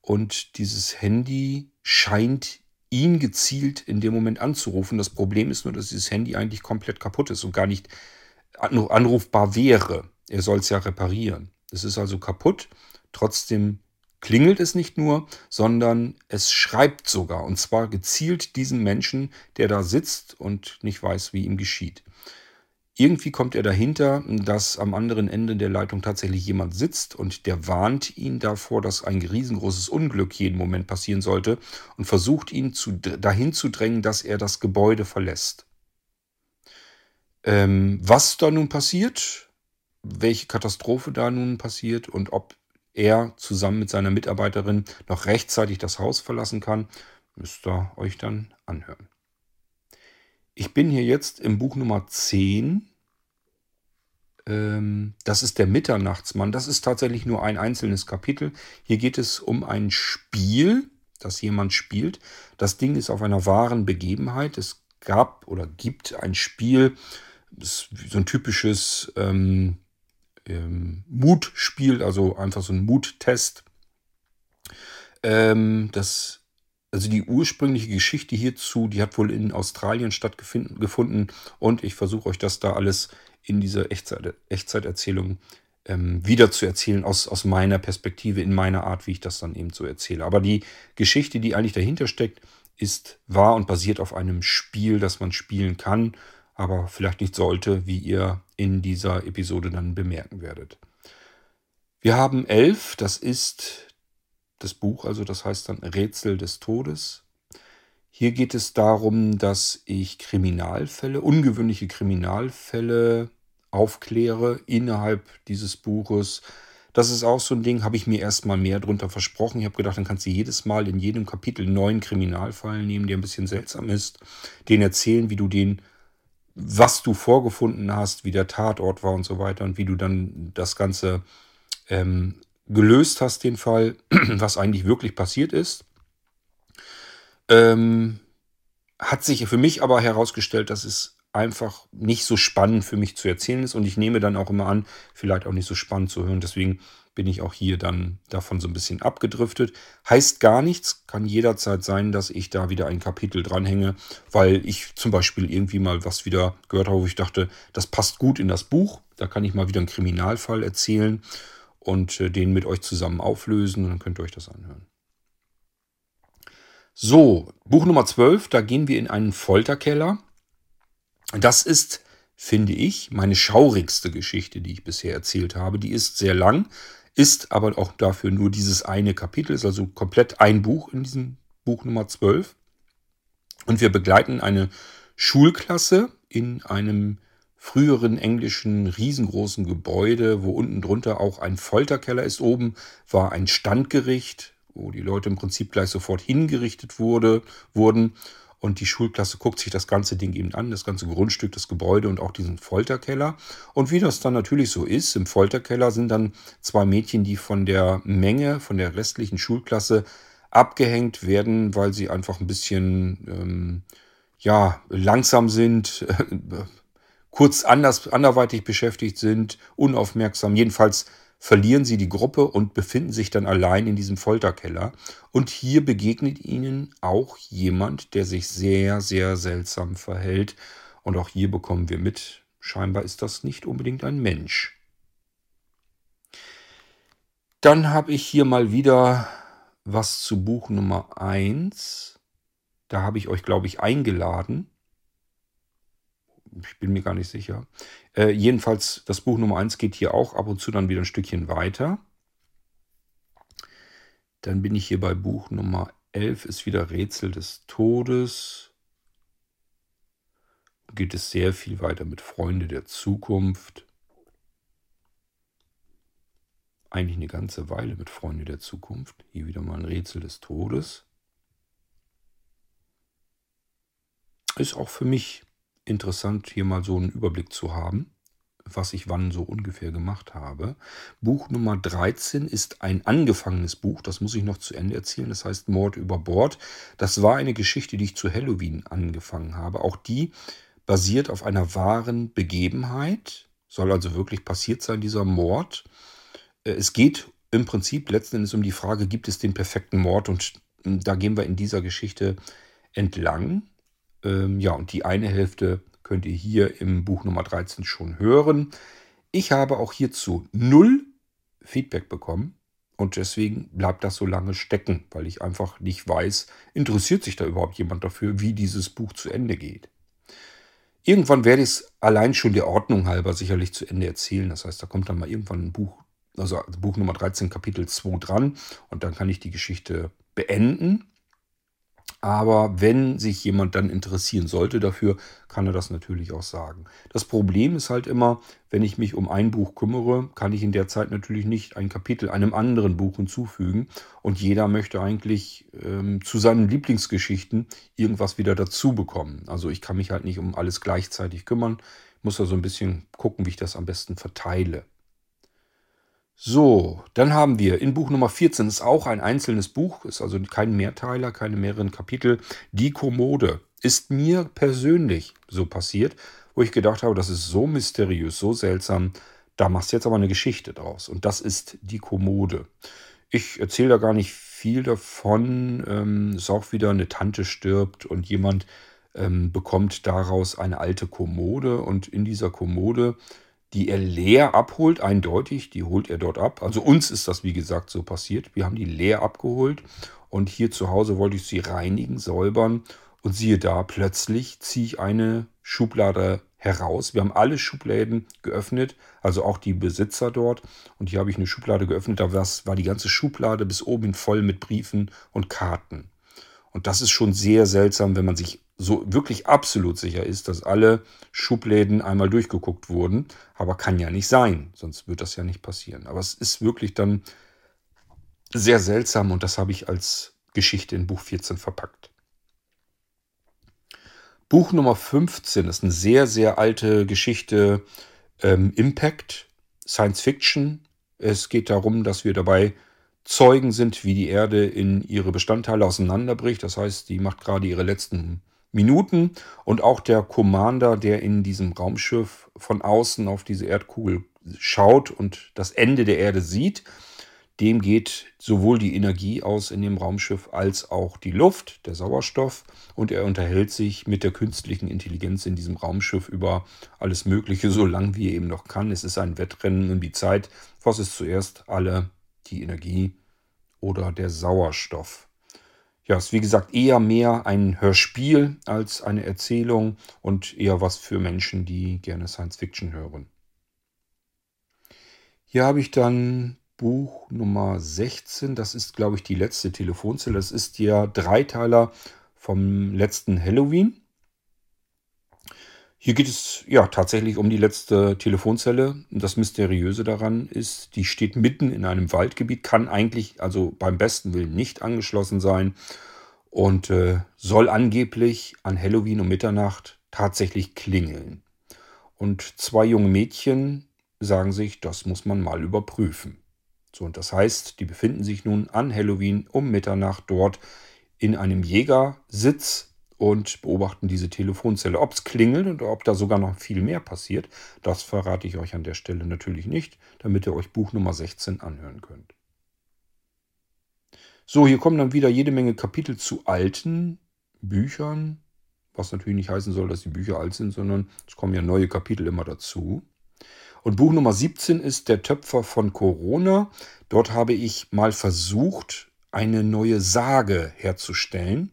Und dieses Handy scheint ihn gezielt in dem Moment anzurufen. Das Problem ist nur, dass dieses Handy eigentlich komplett kaputt ist und gar nicht anrufbar wäre. Er soll es ja reparieren. Es ist also kaputt. Trotzdem klingelt es nicht nur, sondern es schreibt sogar. Und zwar gezielt diesen Menschen, der da sitzt und nicht weiß, wie ihm geschieht. Irgendwie kommt er dahinter, dass am anderen Ende der Leitung tatsächlich jemand sitzt und der warnt ihn davor, dass ein riesengroßes Unglück jeden Moment passieren sollte und versucht ihn zu, dahin zu drängen, dass er das Gebäude verlässt. Ähm, was da nun passiert, welche Katastrophe da nun passiert und ob er zusammen mit seiner Mitarbeiterin noch rechtzeitig das Haus verlassen kann, müsst ihr euch dann anhören. Ich bin hier jetzt im Buch Nummer 10. Ähm, das ist der Mitternachtsmann. Das ist tatsächlich nur ein einzelnes Kapitel. Hier geht es um ein Spiel, das jemand spielt. Das Ding ist auf einer wahren Begebenheit. Es gab oder gibt ein Spiel, so ein typisches ähm, ähm, Mutspiel, also einfach so ein Muttest. Ähm, das, also die ursprüngliche Geschichte hierzu, die hat wohl in Australien stattgefunden und ich versuche euch das da alles in dieser Echtzeit, Echtzeiterzählung ähm, wieder zu erzählen aus, aus meiner Perspektive, in meiner Art, wie ich das dann eben so erzähle. Aber die Geschichte, die eigentlich dahinter steckt, ist wahr und basiert auf einem Spiel, das man spielen kann, aber vielleicht nicht sollte, wie ihr in dieser Episode dann bemerken werdet. Wir haben elf, das ist das Buch, also das heißt dann Rätsel des Todes. Hier geht es darum, dass ich Kriminalfälle, ungewöhnliche Kriminalfälle aufkläre innerhalb dieses Buches. Das ist auch so ein Ding, habe ich mir erstmal mehr drunter versprochen. Ich habe gedacht, dann kannst du jedes Mal in jedem Kapitel einen neuen Kriminalfall nehmen, der ein bisschen seltsam ist, den erzählen, wie du den, was du vorgefunden hast, wie der Tatort war und so weiter und wie du dann das Ganze ähm, gelöst hast, den Fall, was eigentlich wirklich passiert ist. Ähm, hat sich für mich aber herausgestellt, dass es einfach nicht so spannend für mich zu erzählen ist und ich nehme dann auch immer an, vielleicht auch nicht so spannend zu hören. Deswegen bin ich auch hier dann davon so ein bisschen abgedriftet. Heißt gar nichts, kann jederzeit sein, dass ich da wieder ein Kapitel dranhänge, weil ich zum Beispiel irgendwie mal was wieder gehört habe, wo ich dachte, das passt gut in das Buch. Da kann ich mal wieder einen Kriminalfall erzählen und äh, den mit euch zusammen auflösen und dann könnt ihr euch das anhören. So, Buch Nummer 12, da gehen wir in einen Folterkeller. Das ist, finde ich, meine schaurigste Geschichte, die ich bisher erzählt habe. Die ist sehr lang, ist aber auch dafür nur dieses eine Kapitel, ist also komplett ein Buch in diesem Buch Nummer 12. Und wir begleiten eine Schulklasse in einem früheren englischen riesengroßen Gebäude, wo unten drunter auch ein Folterkeller ist. Oben war ein Standgericht, wo die Leute im Prinzip gleich sofort hingerichtet wurde, wurden. Und die Schulklasse guckt sich das ganze Ding eben an, das ganze Grundstück, das Gebäude und auch diesen Folterkeller. Und wie das dann natürlich so ist, im Folterkeller sind dann zwei Mädchen, die von der Menge, von der restlichen Schulklasse abgehängt werden, weil sie einfach ein bisschen ähm, ja, langsam sind, kurz anders, anderweitig beschäftigt sind, unaufmerksam. Jedenfalls verlieren sie die Gruppe und befinden sich dann allein in diesem Folterkeller. Und hier begegnet ihnen auch jemand, der sich sehr, sehr seltsam verhält. Und auch hier bekommen wir mit, scheinbar ist das nicht unbedingt ein Mensch. Dann habe ich hier mal wieder was zu Buch Nummer 1. Da habe ich euch, glaube ich, eingeladen. Ich bin mir gar nicht sicher. Äh, jedenfalls, das Buch Nummer 1 geht hier auch ab und zu dann wieder ein Stückchen weiter. Dann bin ich hier bei Buch Nummer 11, ist wieder Rätsel des Todes. Geht es sehr viel weiter mit Freunde der Zukunft. Eigentlich eine ganze Weile mit Freunde der Zukunft. Hier wieder mal ein Rätsel des Todes. Ist auch für mich interessant, hier mal so einen Überblick zu haben, was ich wann so ungefähr gemacht habe. Buch Nummer 13 ist ein angefangenes Buch, das muss ich noch zu Ende erzählen, das heißt Mord über Bord. Das war eine Geschichte, die ich zu Halloween angefangen habe. Auch die basiert auf einer wahren Begebenheit, soll also wirklich passiert sein, dieser Mord. Äh, es geht im Prinzip letzten Endes um die Frage, gibt es den perfekten Mord? Und hm, da gehen wir in dieser Geschichte entlang. Ähm, ja, und die eine Hälfte könnt ihr hier im Buch Nummer 13 schon hören. Ich habe auch hierzu null Feedback bekommen und deswegen bleibt das so lange stecken, weil ich einfach nicht weiß, interessiert sich da überhaupt jemand dafür, wie dieses Buch zu Ende geht. Irgendwann werde ich es allein schon der Ordnung halber sicherlich zu Ende erzählen. Das heißt, da kommt dann mal irgendwann ein Buch, also Buch Nummer 13, Kapitel 2 dran und dann kann ich die Geschichte beenden. Aber wenn sich jemand dann interessieren sollte dafür, kann er das natürlich auch sagen. Das Problem ist halt immer, wenn ich mich um ein Buch kümmere, kann ich in der Zeit natürlich nicht ein Kapitel einem anderen Buch hinzufügen. Und jeder möchte eigentlich ähm, zu seinen Lieblingsgeschichten irgendwas wieder dazu bekommen. Also ich kann mich halt nicht um alles gleichzeitig kümmern. Ich muss da so ein bisschen gucken, wie ich das am besten verteile. So, dann haben wir in Buch Nummer 14, ist auch ein einzelnes Buch, ist also kein Mehrteiler, keine mehreren Kapitel. Die Kommode ist mir persönlich so passiert, wo ich gedacht habe, das ist so mysteriös, so seltsam, da machst du jetzt aber eine Geschichte draus. Und das ist die Kommode. Ich erzähle da gar nicht viel davon ähm, ist auch wieder eine Tante stirbt und jemand ähm, bekommt daraus eine alte Kommode und in dieser Kommode, die er leer abholt, eindeutig, die holt er dort ab. Also uns ist das wie gesagt so passiert. Wir haben die leer abgeholt und hier zu Hause wollte ich sie reinigen, säubern und siehe da, plötzlich ziehe ich eine Schublade heraus. Wir haben alle Schubläden geöffnet, also auch die Besitzer dort. Und hier habe ich eine Schublade geöffnet, da war die ganze Schublade bis oben voll mit Briefen und Karten. Und das ist schon sehr seltsam, wenn man sich so wirklich absolut sicher ist, dass alle Schubläden einmal durchgeguckt wurden. Aber kann ja nicht sein, sonst wird das ja nicht passieren. Aber es ist wirklich dann sehr seltsam und das habe ich als Geschichte in Buch 14 verpackt. Buch Nummer 15 ist eine sehr, sehr alte Geschichte. Ähm, Impact, Science Fiction. Es geht darum, dass wir dabei Zeugen sind, wie die Erde in ihre Bestandteile auseinanderbricht. Das heißt, die macht gerade ihre letzten Minuten. Und auch der Commander, der in diesem Raumschiff von außen auf diese Erdkugel schaut und das Ende der Erde sieht, dem geht sowohl die Energie aus in dem Raumschiff als auch die Luft, der Sauerstoff. Und er unterhält sich mit der künstlichen Intelligenz in diesem Raumschiff über alles Mögliche, so lange wie er eben noch kann. Es ist ein Wettrennen um die Zeit. Was ist zuerst alle? Die Energie oder der Sauerstoff? Ja, ist wie gesagt eher mehr ein Hörspiel als eine Erzählung und eher was für Menschen, die gerne Science Fiction hören. Hier habe ich dann Buch Nummer 16. Das ist, glaube ich, die letzte Telefonzelle. Das ist der Dreiteiler vom letzten Halloween. Hier geht es ja tatsächlich um die letzte Telefonzelle. Das Mysteriöse daran ist, die steht mitten in einem Waldgebiet, kann eigentlich, also beim besten Willen, nicht angeschlossen sein und äh, soll angeblich an Halloween um Mitternacht tatsächlich klingeln. Und zwei junge Mädchen sagen sich, das muss man mal überprüfen. So, und das heißt, die befinden sich nun an Halloween um Mitternacht dort in einem Jägersitz und beobachten diese Telefonzelle. Ob es klingelt und ob da sogar noch viel mehr passiert, das verrate ich euch an der Stelle natürlich nicht, damit ihr euch Buch Nummer 16 anhören könnt. So, hier kommen dann wieder jede Menge Kapitel zu alten Büchern, was natürlich nicht heißen soll, dass die Bücher alt sind, sondern es kommen ja neue Kapitel immer dazu. Und Buch Nummer 17 ist Der Töpfer von Corona. Dort habe ich mal versucht, eine neue Sage herzustellen.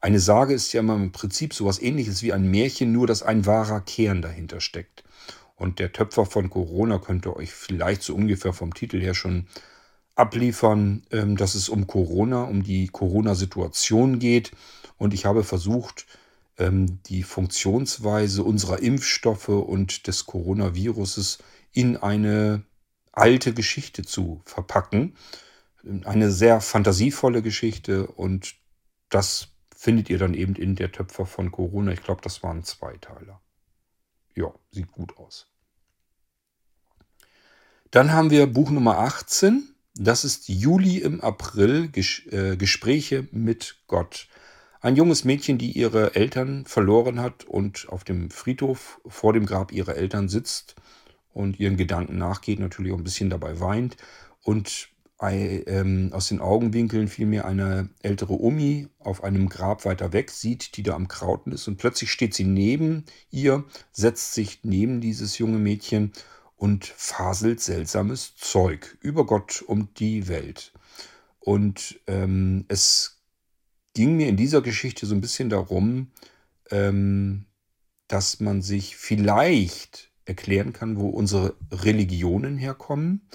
Eine Sage ist ja immer im Prinzip sowas ähnliches wie ein Märchen, nur dass ein wahrer Kern dahinter steckt. Und der Töpfer von Corona könnte euch vielleicht so ungefähr vom Titel her schon abliefern, ähm, dass es um Corona, um die Corona-Situation geht. Und ich habe versucht, ähm, die Funktionsweise unserer Impfstoffe und des Coronaviruses in eine alte Geschichte zu verpacken. Eine sehr fantasievolle Geschichte und das findet ihr dann eben in der Töpfer von Corona. Ich glaube, das waren Zweiteiler. Ja, sieht gut aus. Dann haben wir Buch Nummer 18. Das ist Juli im April, Ges äh, Gespräche mit Gott. Ein junges Mädchen, die ihre Eltern verloren hat und auf dem Friedhof vor dem Grab ihrer Eltern sitzt und ihren Gedanken nachgeht, natürlich auch ein bisschen dabei weint und aus den Augenwinkeln vielmehr eine ältere Omi auf einem Grab weiter weg sieht, die da am Krauten ist und plötzlich steht sie neben ihr, setzt sich neben dieses junge Mädchen und faselt seltsames Zeug über Gott und die Welt. Und ähm, es ging mir in dieser Geschichte so ein bisschen darum, ähm, dass man sich vielleicht erklären kann, wo unsere Religionen herkommen,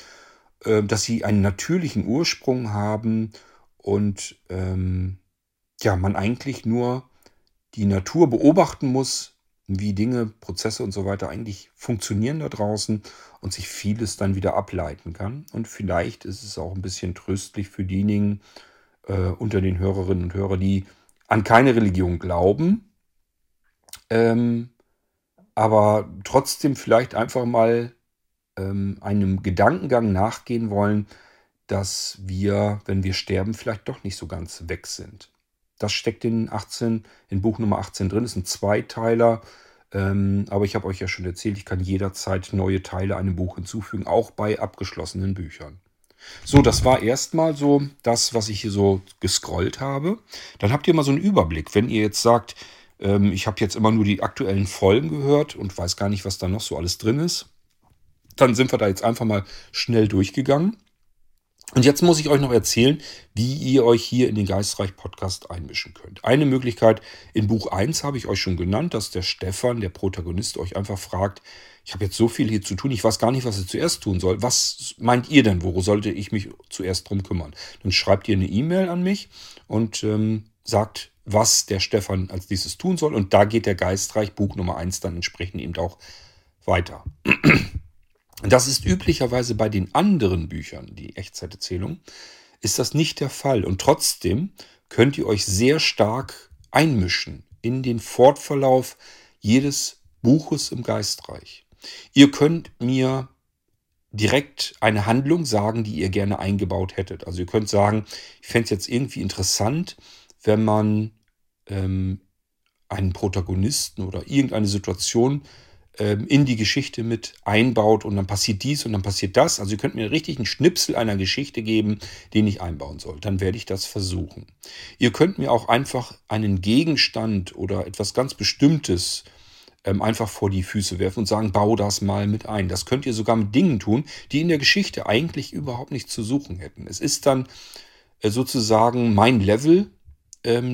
äh, dass sie einen natürlichen Ursprung haben und ähm, ja, man eigentlich nur die Natur beobachten muss, wie Dinge, Prozesse und so weiter eigentlich funktionieren da draußen und sich vieles dann wieder ableiten kann. Und vielleicht ist es auch ein bisschen tröstlich für diejenigen, äh, unter den Hörerinnen und Hörern, die an keine Religion glauben, ähm, aber trotzdem vielleicht einfach mal ähm, einem Gedankengang nachgehen wollen, dass wir, wenn wir sterben, vielleicht doch nicht so ganz weg sind. Das steckt in 18, in Buch Nummer 18 drin, ist ein Zweiteiler. Ähm, aber ich habe euch ja schon erzählt, ich kann jederzeit neue Teile einem Buch hinzufügen, auch bei abgeschlossenen Büchern. So, das war erstmal so das, was ich hier so gescrollt habe. Dann habt ihr mal so einen Überblick. Wenn ihr jetzt sagt, ähm, ich habe jetzt immer nur die aktuellen Folgen gehört und weiß gar nicht, was da noch so alles drin ist, dann sind wir da jetzt einfach mal schnell durchgegangen. Und jetzt muss ich euch noch erzählen, wie ihr euch hier in den Geistreich Podcast einmischen könnt. Eine Möglichkeit in Buch 1 habe ich euch schon genannt, dass der Stefan, der Protagonist, euch einfach fragt, ich habe jetzt so viel hier zu tun, ich weiß gar nicht, was ich zuerst tun soll. Was meint ihr denn, worum sollte ich mich zuerst drum kümmern? Dann schreibt ihr eine E-Mail an mich und ähm, sagt, was der Stefan als dieses tun soll. Und da geht der Geistreich Buch Nummer 1 dann entsprechend eben auch weiter. Das ist üblicherweise bei den anderen Büchern, die Echtzeiterzählung, ist das nicht der Fall. Und trotzdem könnt ihr euch sehr stark einmischen in den Fortverlauf jedes Buches im Geistreich. Ihr könnt mir direkt eine Handlung sagen, die ihr gerne eingebaut hättet. Also ihr könnt sagen, ich fände es jetzt irgendwie interessant, wenn man ähm, einen Protagonisten oder irgendeine Situation in die Geschichte mit einbaut und dann passiert dies und dann passiert das. Also ihr könnt mir richtig einen Schnipsel einer Geschichte geben, den ich einbauen soll. Dann werde ich das versuchen. Ihr könnt mir auch einfach einen Gegenstand oder etwas ganz Bestimmtes ähm, einfach vor die Füße werfen und sagen, bau das mal mit ein. Das könnt ihr sogar mit Dingen tun, die in der Geschichte eigentlich überhaupt nicht zu suchen hätten. Es ist dann äh, sozusagen mein Level, ähm,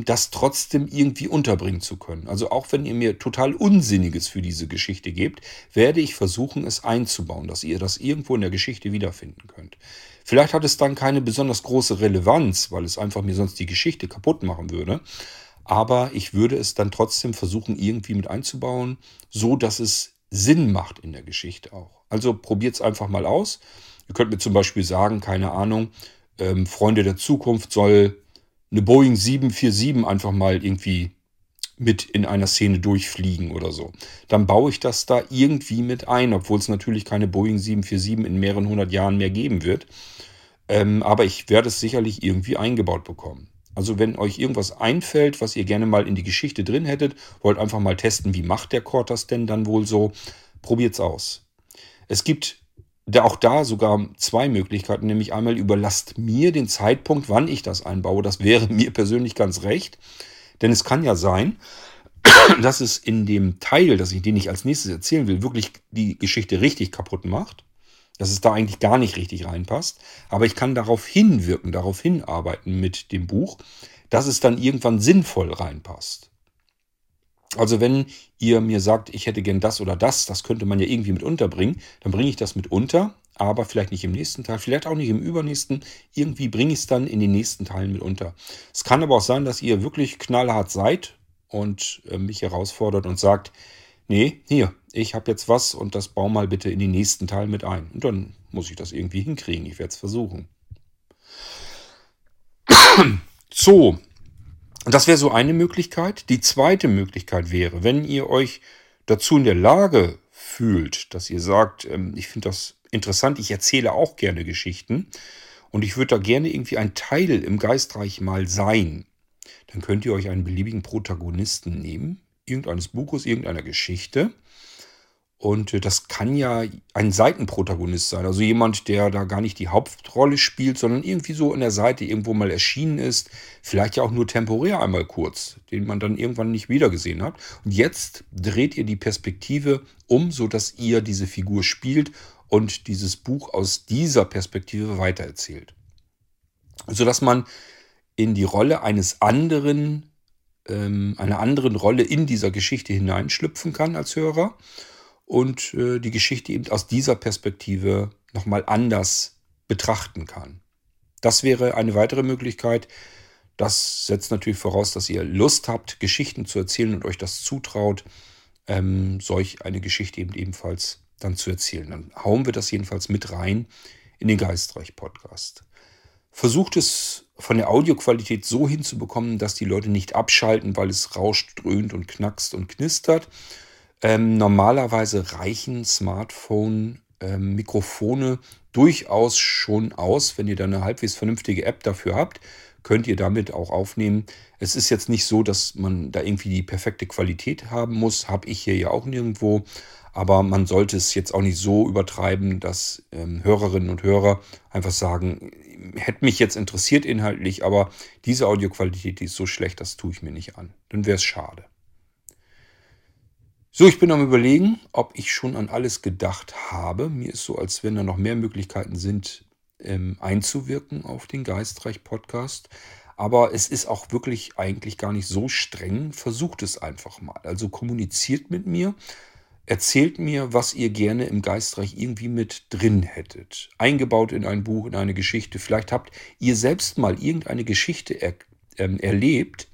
das trotzdem irgendwie unterbringen zu können. Also auch wenn ihr mir total Unsinniges für diese Geschichte gebt, werde ich versuchen, es einzubauen, dass ihr das irgendwo in der Geschichte wiederfinden könnt. Vielleicht hat es dann keine besonders große Relevanz, weil es einfach mir sonst die Geschichte kaputt machen würde. Aber ich würde es dann trotzdem versuchen, irgendwie mit einzubauen, so dass es Sinn macht in der Geschichte auch. Also probiert es einfach mal aus. Ihr könnt mir zum Beispiel sagen, keine Ahnung, ähm, Freunde der Zukunft soll eine Boeing 747 einfach mal irgendwie mit in einer Szene durchfliegen oder so. Dann baue ich das da irgendwie mit ein, obwohl es natürlich keine Boeing 747 in mehreren hundert Jahren mehr geben wird. Ähm, aber ich werde es sicherlich irgendwie eingebaut bekommen. Also wenn euch irgendwas einfällt, was ihr gerne mal in die Geschichte drin hättet, wollt einfach mal testen, wie macht der Chord das denn dann wohl so, probiert's aus. Es gibt da auch da sogar zwei Möglichkeiten, nämlich einmal überlasst mir den Zeitpunkt, wann ich das einbaue. Das wäre mir persönlich ganz recht, denn es kann ja sein, dass es in dem Teil, dass ich den ich als nächstes erzählen will, wirklich die Geschichte richtig kaputt macht, dass es da eigentlich gar nicht richtig reinpasst. Aber ich kann darauf hinwirken, darauf hinarbeiten mit dem Buch, dass es dann irgendwann sinnvoll reinpasst. Also wenn ihr mir sagt, ich hätte gern das oder das, das könnte man ja irgendwie mit unterbringen, dann bringe ich das mit unter, aber vielleicht nicht im nächsten Teil, vielleicht auch nicht im übernächsten. Irgendwie bringe ich es dann in den nächsten Teilen mit unter. Es kann aber auch sein, dass ihr wirklich knallhart seid und äh, mich herausfordert und sagt, nee, hier, ich habe jetzt was und das bau mal bitte in den nächsten Teil mit ein. Und dann muss ich das irgendwie hinkriegen. Ich werde es versuchen. So, das wäre so eine Möglichkeit. Die zweite Möglichkeit wäre, wenn ihr euch dazu in der Lage fühlt, dass ihr sagt, ähm, ich finde das interessant, ich erzähle auch gerne Geschichten und ich würde da gerne irgendwie ein Teil im Geistreich mal sein, dann könnt ihr euch einen beliebigen Protagonisten nehmen, irgendeines Buches, irgendeiner Geschichte und äh, das kann ja ein Seitenprotagonist sein, also jemand, der da gar nicht die Hauptrolle spielt, sondern irgendwie so an der Seite irgendwo mal erschienen ist, vielleicht ja auch nur temporär einmal kurz, den man dann irgendwann nicht wiedergesehen hat. Und jetzt dreht ihr die Perspektive um, sodass ihr diese Figur spielt und dieses Buch aus dieser Perspektive weitererzählt. Sodass man in die Rolle eines anderen, ähm, einer anderen Rolle in dieser Geschichte hineinschlüpfen kann als Hörer und äh, die Geschichte eben aus dieser Perspektive nochmal anders betrachten kann. Das wäre eine weitere Möglichkeit. Das setzt natürlich voraus, dass ihr Lust habt, Geschichten zu erzählen und euch das zutraut, ähm, solch eine Geschichte eben ebenfalls dann zu erzählen. Dann hauen wir das jedenfalls mit rein in den Geistreich-Podcast. Versucht es von der Audioqualität so hinzubekommen, dass die Leute nicht abschalten, weil es rauscht, dröhnt und knackst und knistert, ähm, normalerweise reichen Smartphone-Mikrofone ähm, durchaus schon aus. Wenn ihr dann eine halbwegs vernünftige App dafür habt, könnt ihr damit auch aufnehmen. Es ist jetzt nicht so, dass man da irgendwie die perfekte Qualität haben muss. Habe ich hier ja auch nirgendwo. Aber man sollte es jetzt auch nicht so übertreiben, dass ähm, Hörerinnen und Hörer einfach sagen, hätte mich jetzt interessiert inhaltlich, aber diese Audioqualität, die ist so schlecht, das tue ich mir nicht an. Dann wäre es schade. So, ich bin am Überlegen, ob ich schon an alles gedacht habe. Mir ist so, als wenn da noch mehr Möglichkeiten sind, ähm, einzuwirken auf den Geistreich-Podcast. Aber es ist auch wirklich eigentlich gar nicht so streng. Versucht es einfach mal. Also kommuniziert mit mir. Erzählt mir, was ihr gerne im Geistreich irgendwie mit drin hättet. Eingebaut in ein Buch, in eine Geschichte. Vielleicht habt ihr selbst mal irgendeine Geschichte er, ähm, erlebt,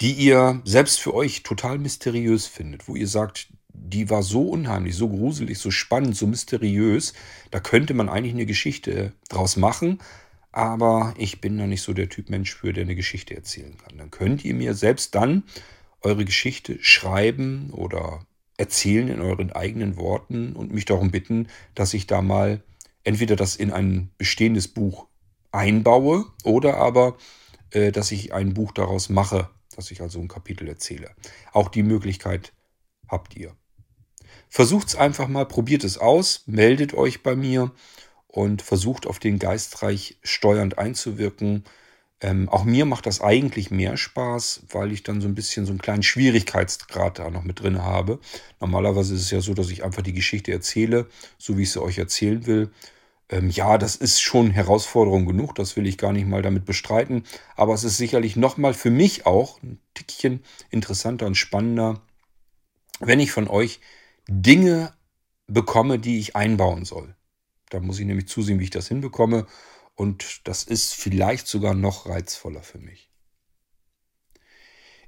die ihr selbst für euch total mysteriös findet, wo ihr sagt, die war so unheimlich, so gruselig, so spannend, so mysteriös, da könnte man eigentlich eine Geschichte draus machen, aber ich bin da nicht so der Typ Mensch für, der eine Geschichte erzählen kann. Dann könnt ihr mir selbst dann eure Geschichte schreiben oder erzählen in euren eigenen Worten und mich darum bitten, dass ich da mal entweder das in ein bestehendes Buch einbaue oder aber, äh, dass ich ein Buch daraus mache, dass ich also ein Kapitel erzähle. Auch die Möglichkeit habt ihr. Versucht es einfach mal, probiert es aus, meldet euch bei mir und versucht auf den Geistreich steuernd einzuwirken. Ähm, auch mir macht das eigentlich mehr Spaß, weil ich dann so ein bisschen so einen kleinen Schwierigkeitsgrad da noch mit drin habe. Normalerweise ist es ja so, dass ich einfach die Geschichte erzähle, so wie ich sie euch erzählen will. Ähm, ja, das ist schon Herausforderung genug, das will ich gar nicht mal damit bestreiten. Aber es ist sicherlich nochmal für mich auch ein Tickchen interessanter und spannender, wenn ich von euch Dinge bekomme, die ich einbauen soll. Da muss ich nämlich zusehen, wie ich das hinbekomme. Und das ist vielleicht sogar noch reizvoller für mich.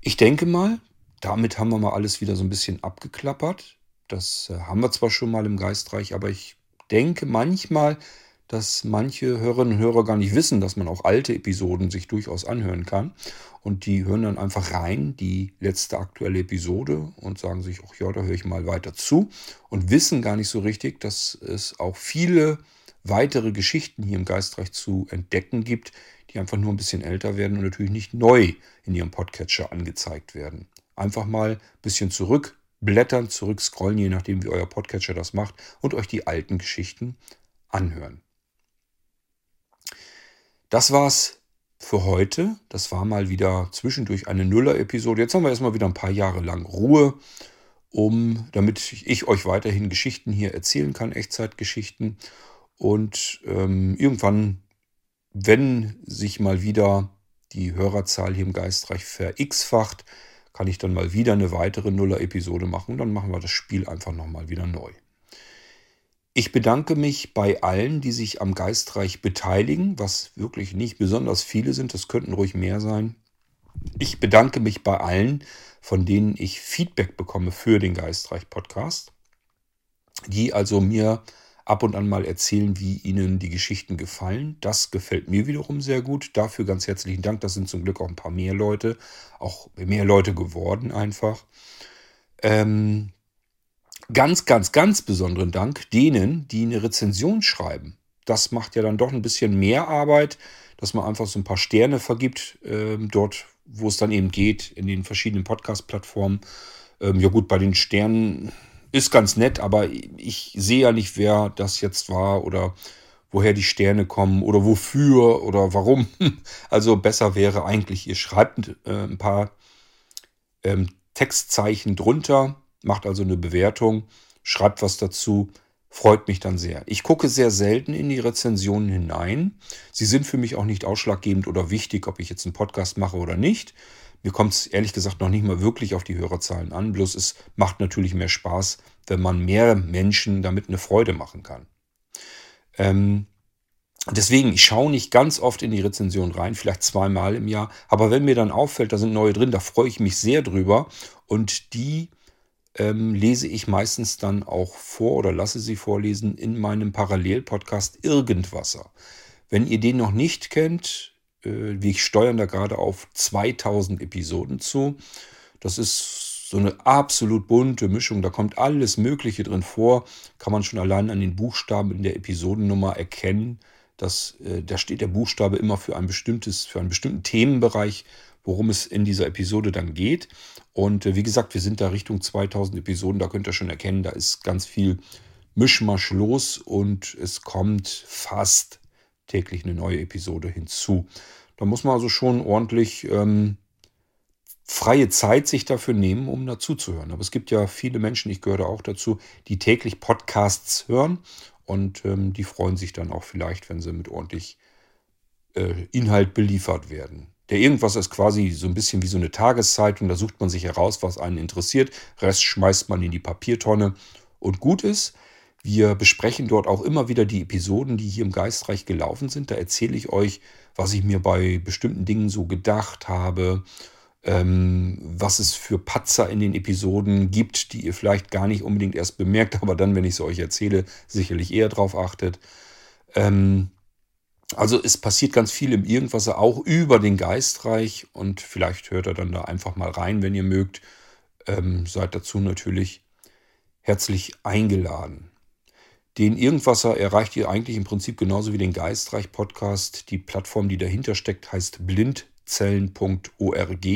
Ich denke mal, damit haben wir mal alles wieder so ein bisschen abgeklappert. Das äh, haben wir zwar schon mal im Geistreich, aber ich denke manchmal, dass manche Hörerinnen und Hörer gar nicht wissen, dass man auch alte Episoden sich durchaus anhören kann. Und die hören dann einfach rein, die letzte aktuelle Episode, und sagen sich, ach ja, da höre ich mal weiter zu. Und wissen gar nicht so richtig, dass es auch viele weitere Geschichten hier im Geistreich zu entdecken gibt, die einfach nur ein bisschen älter werden und natürlich nicht neu in ihrem Podcatcher angezeigt werden. Einfach mal ein bisschen zurückblättern, zurückscrollen, je nachdem, wie euer Podcatcher das macht, und euch die alten Geschichten anhören. Das war's für heute. Das war mal wieder zwischendurch eine Nuller-Episode. Jetzt haben wir erstmal wieder ein paar Jahre lang Ruhe, um, damit ich euch weiterhin Geschichten hier erzählen kann, Echtzeitgeschichten. Und ähm, irgendwann, wenn sich mal wieder die Hörerzahl hier im Geistreich ver-x-facht, kann ich dann mal wieder eine weitere Nuller-Episode machen. Und dann machen wir das Spiel einfach nochmal wieder neu. Ich bedanke mich bei allen, die sich am Geistreich beteiligen, was wirklich nicht besonders viele sind, das könnten ruhig mehr sein. Ich bedanke mich bei allen, von denen ich Feedback bekomme für den Geistreich Podcast, die also mir ab und an mal erzählen, wie ihnen die Geschichten gefallen. Das gefällt mir wiederum sehr gut. Dafür ganz herzlichen Dank. Das sind zum Glück auch ein paar mehr Leute, auch mehr Leute geworden einfach. Ähm, ganz, ganz, ganz besonderen Dank denen, die eine Rezension schreiben. Das macht ja dann doch ein bisschen mehr Arbeit, dass man einfach so ein paar Sterne vergibt, äh, dort, wo es dann eben geht, in den verschiedenen Podcast-Plattformen. Ähm, ja gut, bei den Sternen ist ganz nett, aber ich sehe ja nicht, wer das jetzt war oder woher die Sterne kommen oder wofür oder warum. Also besser wäre eigentlich, ihr schreibt äh, ein paar ähm, Textzeichen drunter, macht also eine Bewertung, schreibt was dazu, freut mich dann sehr. Ich gucke sehr selten in die Rezensionen hinein. Sie sind für mich auch nicht ausschlaggebend oder wichtig, ob ich jetzt einen Podcast mache oder nicht. Mir kommt es ehrlich gesagt noch nicht mal wirklich auf die Hörerzahlen an. Bloß es macht natürlich mehr Spaß, wenn man mehr Menschen damit eine Freude machen kann. Ähm, Deswegen, ich schaue nicht ganz oft in die Rezension rein, vielleicht zweimal im Jahr. Aber wenn mir dann auffällt, da sind neue drin, da freue ich mich sehr drüber. Und die ähm, lese ich meistens dann auch vor oder lasse sie vorlesen in meinem Parallelpodcast Irgendwasser. Wenn ihr den noch nicht kennt, wir steuern da gerade auf 2000 Episoden zu. Das ist so eine absolut bunte Mischung. Da kommt alles Mögliche drin vor. Kann man schon allein an den Buchstaben in der Episodennummer erkennen. Dass, äh, da steht der Buchstabe immer für ein bestimmtes, für einen bestimmten Themenbereich worum es in dieser Episode dann geht. Und äh, wie gesagt, wir sind da Richtung 2000 Episoden, da könnt ihr schon erkennen, da ist ganz viel Mischmasch los und es kommt fast täglich eine neue Episode hinzu. Da muss man also schon ordentlich ähm, freie Zeit sich dafür nehmen, um dazuzuhören. Aber es gibt ja viele Menschen, ich gehöre auch dazu, die täglich Podcasts hören und ähm, die freuen sich dann auch vielleicht, wenn sie mit ordentlich äh, Inhalt beliefert werden. Der Irgendwas ist quasi so ein bisschen wie so eine Tageszeitung, da sucht man sich heraus, was einen interessiert, Rest schmeißt man in die Papiertonne und gut ist. Wir besprechen dort auch immer wieder die Episoden, die hier im Geistreich gelaufen sind. Da erzähle ich euch, was ich mir bei bestimmten Dingen so gedacht habe, ähm, was es für Patzer in den Episoden gibt, die ihr vielleicht gar nicht unbedingt erst bemerkt, aber dann, wenn ich sie euch erzähle, sicherlich eher drauf achtet. Ähm, also es passiert ganz viel im Irgendwasser, auch über den Geistreich und vielleicht hört er dann da einfach mal rein, wenn ihr mögt. Ähm, seid dazu natürlich herzlich eingeladen. Den Irgendwasser erreicht ihr eigentlich im Prinzip genauso wie den Geistreich Podcast. Die Plattform, die dahinter steckt, heißt blindzellen.org.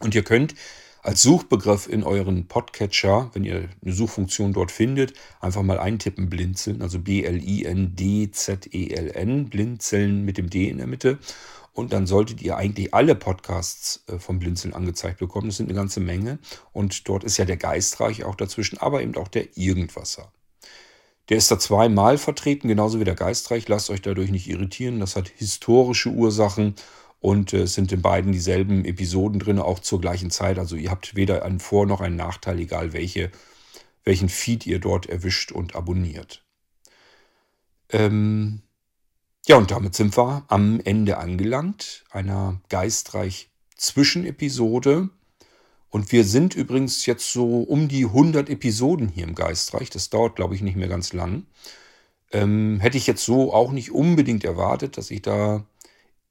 Und ihr könnt als Suchbegriff in euren Podcatcher, wenn ihr eine Suchfunktion dort findet, einfach mal eintippen Blinzeln, also B-L-I-N-D-Z-E-L-N, Blinzeln mit dem D in der Mitte. Und dann solltet ihr eigentlich alle Podcasts äh, vom Blinzeln angezeigt bekommen. Das sind eine ganze Menge. Und dort ist ja der Geistreich auch dazwischen, aber eben auch der Irgendwasser. Der ist da zweimal vertreten, genauso wie der Geistreich. Lasst euch dadurch nicht irritieren. Das hat historische Ursachen und äh, es sind in beiden dieselben Episoden drin, auch zur gleichen Zeit. Also ihr habt weder einen Vor- noch einen Nachteil, egal welche, welchen Feed ihr dort erwischt und abonniert. Ähm ja, und damit sind wir am Ende angelangt, einer geistreich Zwischenepisode. Und wir sind übrigens jetzt so um die 100 Episoden hier im Geistreich. Das dauert, glaube ich, nicht mehr ganz lang. Ähm, hätte ich jetzt so auch nicht unbedingt erwartet, dass ich da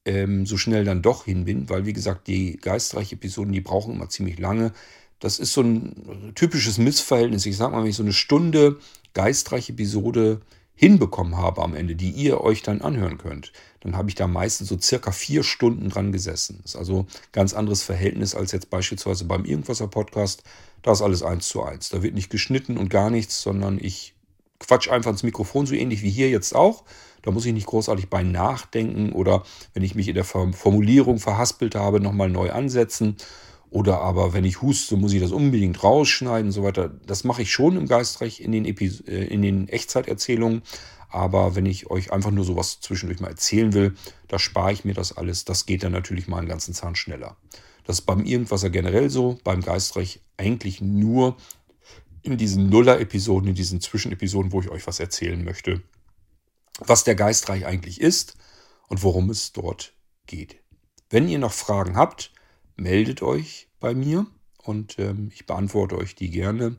ähm, so schnell dann doch hin bin, weil, wie gesagt, die Geistreich-Episoden, die brauchen immer ziemlich lange. Das ist so ein typisches Missverhältnis. Ich sage mal, wenn ich so eine Stunde Geistreich-Episode hinbekommen habe am Ende, die ihr euch dann anhören könnt, dann habe ich da meistens so circa vier Stunden dran gesessen. Das ist also ein ganz anderes Verhältnis als jetzt beispielsweise beim Irgendwasser Podcast. Da ist alles eins zu eins. Da wird nicht geschnitten und gar nichts, sondern ich quatsch einfach ins Mikrofon, so ähnlich wie hier jetzt auch. Da muss ich nicht großartig bei nachdenken oder wenn ich mich in der Formulierung verhaspelt habe, nochmal neu ansetzen. Oder aber wenn ich huste, muss ich das unbedingt rausschneiden und so weiter. Das mache ich schon im Geistreich in den, Epis äh, in den Echtzeiterzählungen. Aber wenn ich euch einfach nur sowas zwischendurch mal erzählen will, da spare ich mir das alles. Das geht dann natürlich mal einen ganzen Zahn schneller. Das ist beim Irgendwasser generell so, beim Geistreich eigentlich nur in diesen Nuller-Episoden, in diesen Zwischenepisoden, wo ich euch was erzählen möchte, was der Geistreich eigentlich ist und worum es dort geht. Wenn ihr noch Fragen habt, meldet euch bei mir und ähm, ich beantworte euch die gerne.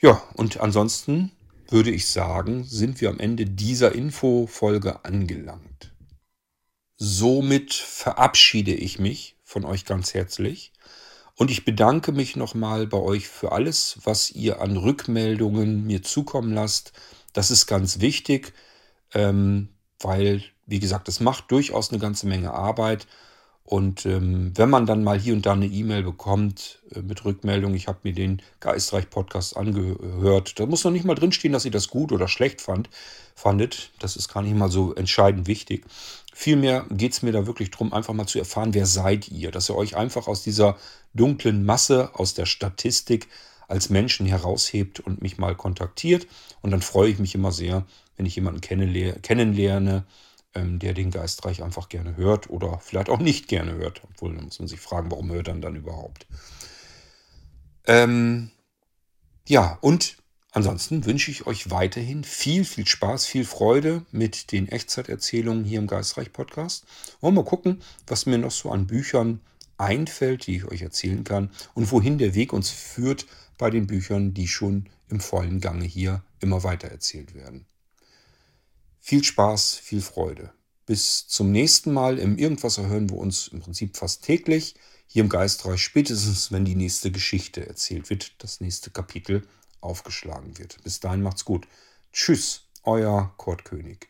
Ja, und ansonsten würde ich sagen, sind wir am Ende dieser Infofolge angelangt. Somit verabschiede ich mich von euch ganz herzlich und ich bedanke mich nochmal bei euch für alles, was ihr an Rückmeldungen mir zukommen lasst. Das ist ganz wichtig, ähm, weil, wie gesagt, es macht durchaus eine ganze Menge Arbeit und ähm, wenn man dann mal hier und da eine E-Mail bekommt äh, mit Rückmeldung, ich habe mir den Geistreich-Podcast angehört, da muss noch nicht mal drinstehen, dass ihr das gut oder schlecht fand, fandet. Das ist gar nicht mal so entscheidend wichtig. Vielmehr geht es mir da wirklich darum, einfach mal zu erfahren, wer seid ihr, dass ihr euch einfach aus dieser dunklen Masse, aus der Statistik als Menschen heraushebt und mich mal kontaktiert. Und dann freue ich mich immer sehr, wenn ich jemanden kennenlerne, der den Geistreich einfach gerne hört oder vielleicht auch nicht gerne hört. Obwohl, da muss man sich fragen, warum hört er dann überhaupt? Ähm, ja, und ansonsten wünsche ich euch weiterhin viel, viel Spaß, viel Freude mit den Echtzeiterzählungen hier im Geistreich Podcast. Und mal gucken, was mir noch so an Büchern einfällt, die ich euch erzählen kann und wohin der Weg uns führt bei den Büchern, die schon im vollen Gange hier immer weiter erzählt werden. Viel Spaß, viel Freude. Bis zum nächsten Mal. Im Irgendwasser hören wir uns im Prinzip fast täglich. Hier im Geistreich spätestens, wenn die nächste Geschichte erzählt wird, das nächste Kapitel aufgeschlagen wird. Bis dahin macht's gut. Tschüss, euer Kurt König.